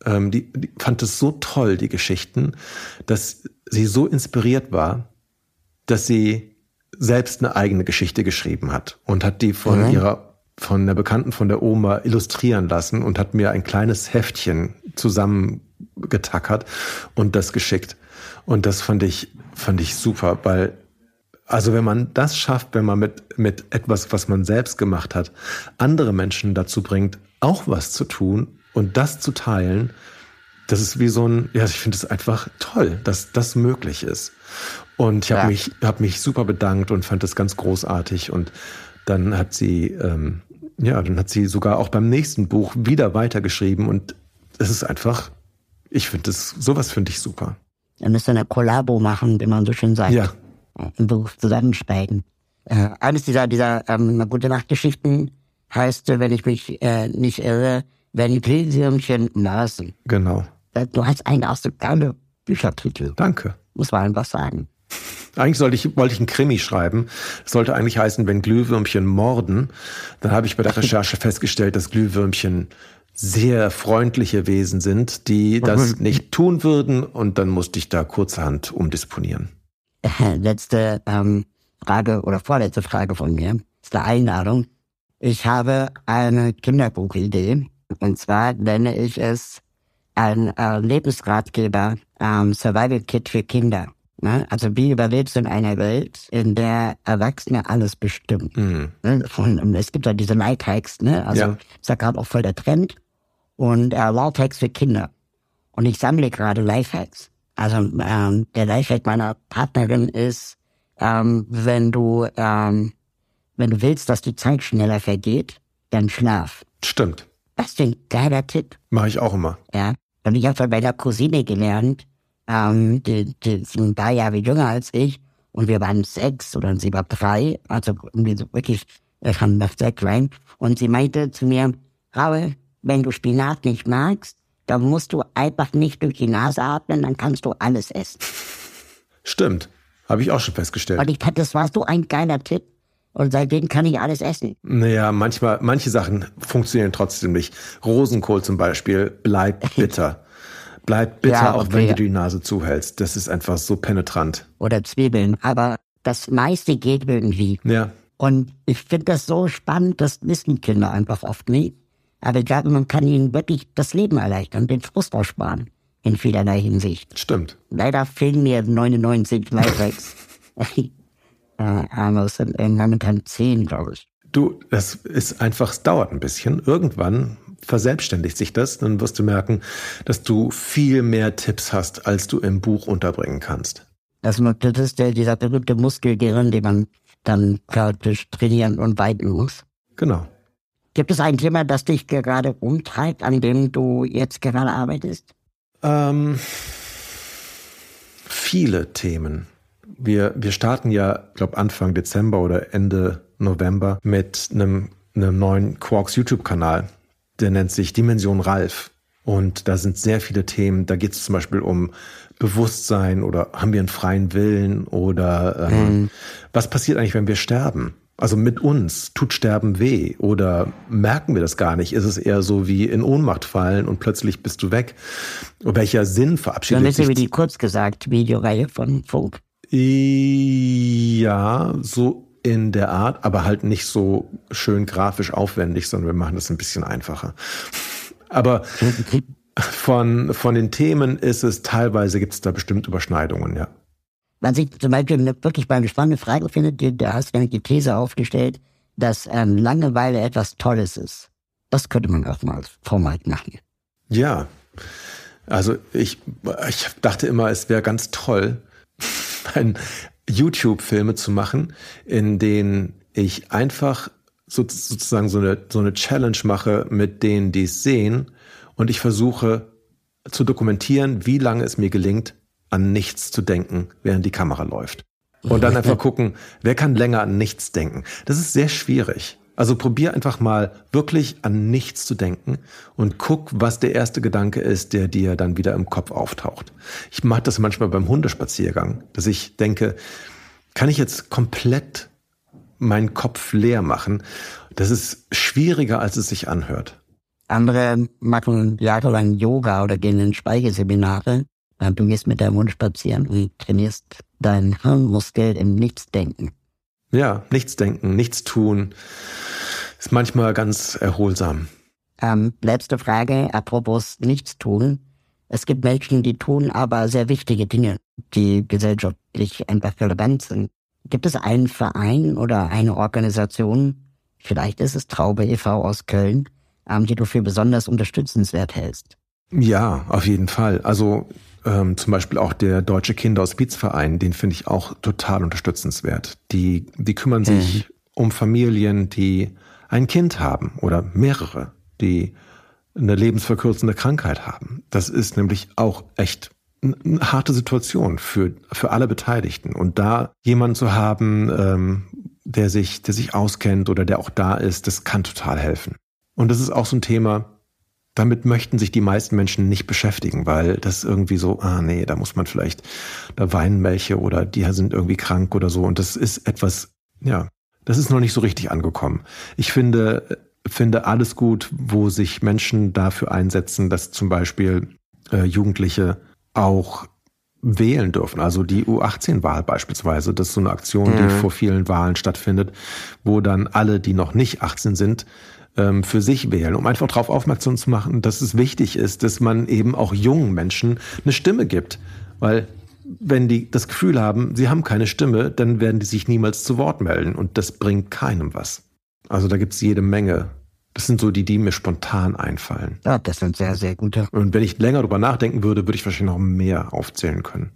ähm, die, die fand es so toll, die Geschichten, dass sie so inspiriert war, dass sie selbst eine eigene Geschichte geschrieben hat und hat die von mhm. ihrer von der Bekannten von der Oma illustrieren lassen und hat mir ein kleines Heftchen zusammengetackert und das geschickt. Und das fand ich, fand ich super, weil, also wenn man das schafft, wenn man mit, mit etwas, was man selbst gemacht hat, andere Menschen dazu bringt, auch was zu tun und das zu teilen, das ist wie so ein, ja, ich finde es einfach toll, dass das möglich ist. Und ich habe ja. mich, hab mich super bedankt und fand das ganz großartig. Und dann hat sie, ähm, ja, dann hat sie sogar auch beim nächsten Buch wieder weitergeschrieben. Und es ist einfach, ich finde das, sowas finde ich super. Dann müsste eine Kollabo machen, wie man so schön sagt. Ja. Ein Buch zusammenschneiden. Äh, eines dieser, dieser ähm, gute Nachtgeschichten heißt, wenn ich mich äh, nicht irre, wenn Pilsirmchen nasen. Genau. Du hast einen aus dem geile Büchertitel. Danke. Muss man einfach sagen. Eigentlich sollte ich, wollte ich einen Krimi schreiben. Das sollte eigentlich heißen, wenn Glühwürmchen morden. Dann habe ich bei der Recherche festgestellt, dass Glühwürmchen sehr freundliche Wesen sind, die das nicht tun würden. Und dann musste ich da kurzerhand umdisponieren. Letzte ähm, Frage oder vorletzte Frage von mir ist eine Einladung. Ich habe eine Kinderbuchidee. Und zwar nenne ich es ein äh, Lebensratgeber, ähm, Survival Kit für Kinder. Ne? Also wie überlebst du in einer Welt, in der Erwachsene alles bestimmen? Mhm. Ne? Und es gibt ja diese Lifehacks, ne? Also ja. ist ja gerade auch voll der Trend. Und äh, Lifehacks für Kinder. Und ich sammle gerade Lifehacks. Also ähm, der Lifehack meiner Partnerin ist, ähm, wenn du ähm, wenn du willst, dass die Zeit schneller vergeht, dann schlaf. Stimmt. Das ist ein geiler Tipp. Mache ich auch immer. Ja. Und ich habe von meiner Cousine gelernt, ähm, die, die ist ein paar Jahre jünger als ich und wir waren sechs oder sie war drei, also wirklich äh, schon nach sehr klein. Und sie meinte zu mir, Raue, wenn du Spinat nicht magst, dann musst du einfach nicht durch die Nase atmen, dann kannst du alles essen. Stimmt. Habe ich auch schon festgestellt. Und ich dachte, das war so ein geiler Tipp. Und seitdem kann ich alles essen. Naja, manchmal, manche Sachen funktionieren trotzdem nicht. Rosenkohl zum Beispiel bleibt bitter. bleibt bitter, ja, okay. auch wenn du die Nase zuhältst. Das ist einfach so penetrant. Oder Zwiebeln. Aber das meiste geht irgendwie. Ja. Und ich finde das so spannend, das wissen Kinder einfach oft nicht. Aber ich glaube, man kann ihnen wirklich das Leben erleichtern, den Frust aussparen. In vielerlei Hinsicht. Stimmt. Leider fehlen mir 99 Lifehacks. äh, aber es sind momentan zehn, glaube ich. Du, das ist einfach, es dauert ein bisschen. Irgendwann verselbstständigt sich das, dann wirst du merken, dass du viel mehr Tipps hast, als du im Buch unterbringen kannst. Das, das ist der, dieser berühmte Muskelgehirn, den man dann praktisch trainieren und weiten muss. Genau. Gibt es ein Thema, das dich gerade umtreibt, an dem du jetzt gerade arbeitest? Ähm, viele Themen wir, wir starten ja, glaube Anfang Dezember oder Ende November mit einem, einem neuen Quarks YouTube-Kanal. Der nennt sich Dimension Ralf. Und da sind sehr viele Themen. Da geht es zum Beispiel um Bewusstsein oder haben wir einen freien Willen oder ähm, mhm. was passiert eigentlich, wenn wir sterben? Also mit uns tut Sterben weh oder merken wir das gar nicht? Ist es eher so wie in Ohnmacht fallen und plötzlich bist du weg? Und welcher Sinn verabschiedet sich? Dann ist wie die kurz gesagt Videoreihe von Funk. Ja, so in der Art, aber halt nicht so schön grafisch aufwendig, sondern wir machen das ein bisschen einfacher. Aber von, von den Themen ist es teilweise gibt es da bestimmt Überschneidungen, ja. Was ich zum Beispiel wirklich mal eine spannende Frage finde, da hast du nämlich die These aufgestellt, dass ähm, Langeweile etwas Tolles ist. Das könnte man auch mal als Format machen. Ja. Also ich, ich dachte immer, es wäre ganz toll, ein YouTube-Filme zu machen, in denen ich einfach sozusagen so eine, so eine Challenge mache mit denen, die es sehen und ich versuche zu dokumentieren, wie lange es mir gelingt, an nichts zu denken, während die Kamera läuft. Und dann einfach gucken, wer kann länger an nichts denken. Das ist sehr schwierig. Also probier einfach mal wirklich an nichts zu denken und guck, was der erste Gedanke ist, der dir dann wieder im Kopf auftaucht. Ich mache das manchmal beim Hundespaziergang, dass ich denke, kann ich jetzt komplett meinen Kopf leer machen. Das ist schwieriger, als es sich anhört. Andere machen jahrelang Yoga oder gehen in Speicheseminare. Du gehst mit deinem Hund spazieren und trainierst deinen Hirnmuskel im Nichtsdenken. Ja, nichts denken, nichts tun. Ist manchmal ganz erholsam. Ähm, letzte Frage, apropos nichts tun. Es gibt Menschen, die tun aber sehr wichtige Dinge, die gesellschaftlich einfach relevant sind. Gibt es einen Verein oder eine Organisation, vielleicht ist es Traube e.V. aus Köln, ähm, die du für besonders unterstützenswert hältst? Ja, auf jeden Fall. Also ähm, zum Beispiel auch der Deutsche Kinderhospizverein, den finde ich auch total unterstützenswert. Die, die kümmern sich mhm. um Familien, die ein Kind haben oder mehrere, die eine lebensverkürzende Krankheit haben. Das ist nämlich auch echt eine harte Situation für, für alle Beteiligten. Und da jemanden zu haben, ähm, der sich, der sich auskennt oder der auch da ist, das kann total helfen. Und das ist auch so ein Thema, damit möchten sich die meisten Menschen nicht beschäftigen, weil das irgendwie so, ah nee, da muss man vielleicht, da weinen welche oder die sind irgendwie krank oder so. Und das ist etwas, ja, das ist noch nicht so richtig angekommen. Ich finde, finde alles gut, wo sich Menschen dafür einsetzen, dass zum Beispiel äh, Jugendliche auch wählen dürfen. Also die U18-Wahl beispielsweise, das ist so eine Aktion, die mhm. vor vielen Wahlen stattfindet, wo dann alle, die noch nicht 18 sind, ähm, für sich wählen, um einfach darauf aufmerksam zu machen, dass es wichtig ist, dass man eben auch jungen Menschen eine Stimme gibt. Weil wenn die das Gefühl haben, sie haben keine Stimme, dann werden die sich niemals zu Wort melden und das bringt keinem was. Also da gibt's jede Menge das sind so die, die mir spontan einfallen. Ja, das sind sehr, sehr gute. Und wenn ich länger drüber nachdenken würde, würde ich wahrscheinlich noch mehr aufzählen können.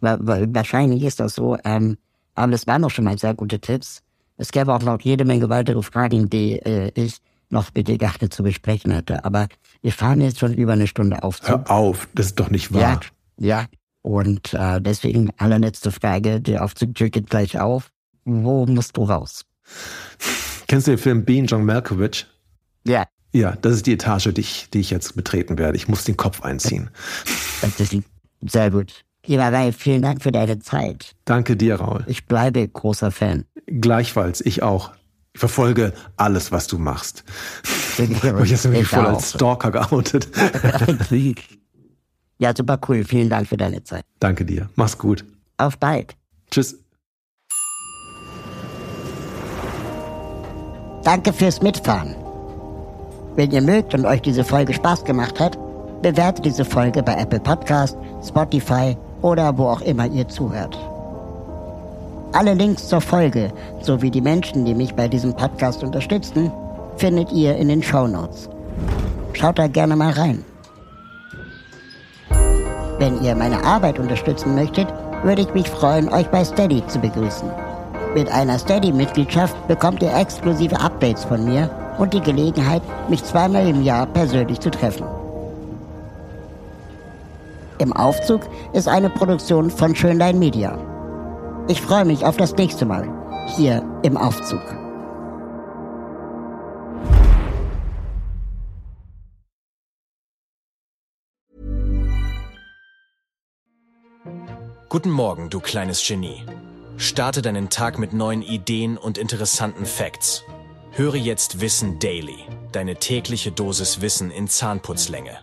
Wahrscheinlich ist das so, ähm, aber das waren doch schon mal sehr gute Tipps. Es gäbe auch noch jede Menge weitere Fragen, die äh, ich noch mit dir gerne zu besprechen hätte. Aber wir fahren jetzt schon über eine Stunde auf. Hör auf, das ist doch nicht wahr. Ja, ja. Und äh, deswegen allerletzte Frage, der Aufzug geht gleich auf. Wo musst du raus? Kennst du den Film Bean John Malkovich? Ja. Ja, das ist die Etage, die ich, die ich jetzt betreten werde. Ich muss den Kopf einziehen. Das ist sehr gut. Lieber Rai, vielen Dank für deine Zeit. Danke dir, Raul. Ich bleibe großer Fan. Gleichfalls, ich auch. Ich verfolge alles, was du machst. ich habe jetzt nämlich voll als Stalker geoutet. ja, super cool. Vielen Dank für deine Zeit. Danke dir. Mach's gut. Auf bald. Tschüss. Danke fürs Mitfahren. Wenn ihr mögt und euch diese Folge Spaß gemacht hat, bewertet diese Folge bei Apple Podcast, Spotify oder wo auch immer ihr zuhört. Alle Links zur Folge sowie die Menschen, die mich bei diesem Podcast unterstützen, findet ihr in den Show Notes. Schaut da gerne mal rein. Wenn ihr meine Arbeit unterstützen möchtet, würde ich mich freuen, euch bei Steady zu begrüßen. Mit einer Steady-Mitgliedschaft bekommt ihr exklusive Updates von mir und die Gelegenheit, mich zweimal im Jahr persönlich zu treffen. Im Aufzug ist eine Produktion von Schönlein Media. Ich freue mich auf das nächste Mal hier im Aufzug. Guten Morgen, du kleines Genie. Starte deinen Tag mit neuen Ideen und interessanten Facts. Höre jetzt Wissen Daily, deine tägliche Dosis Wissen in Zahnputzlänge.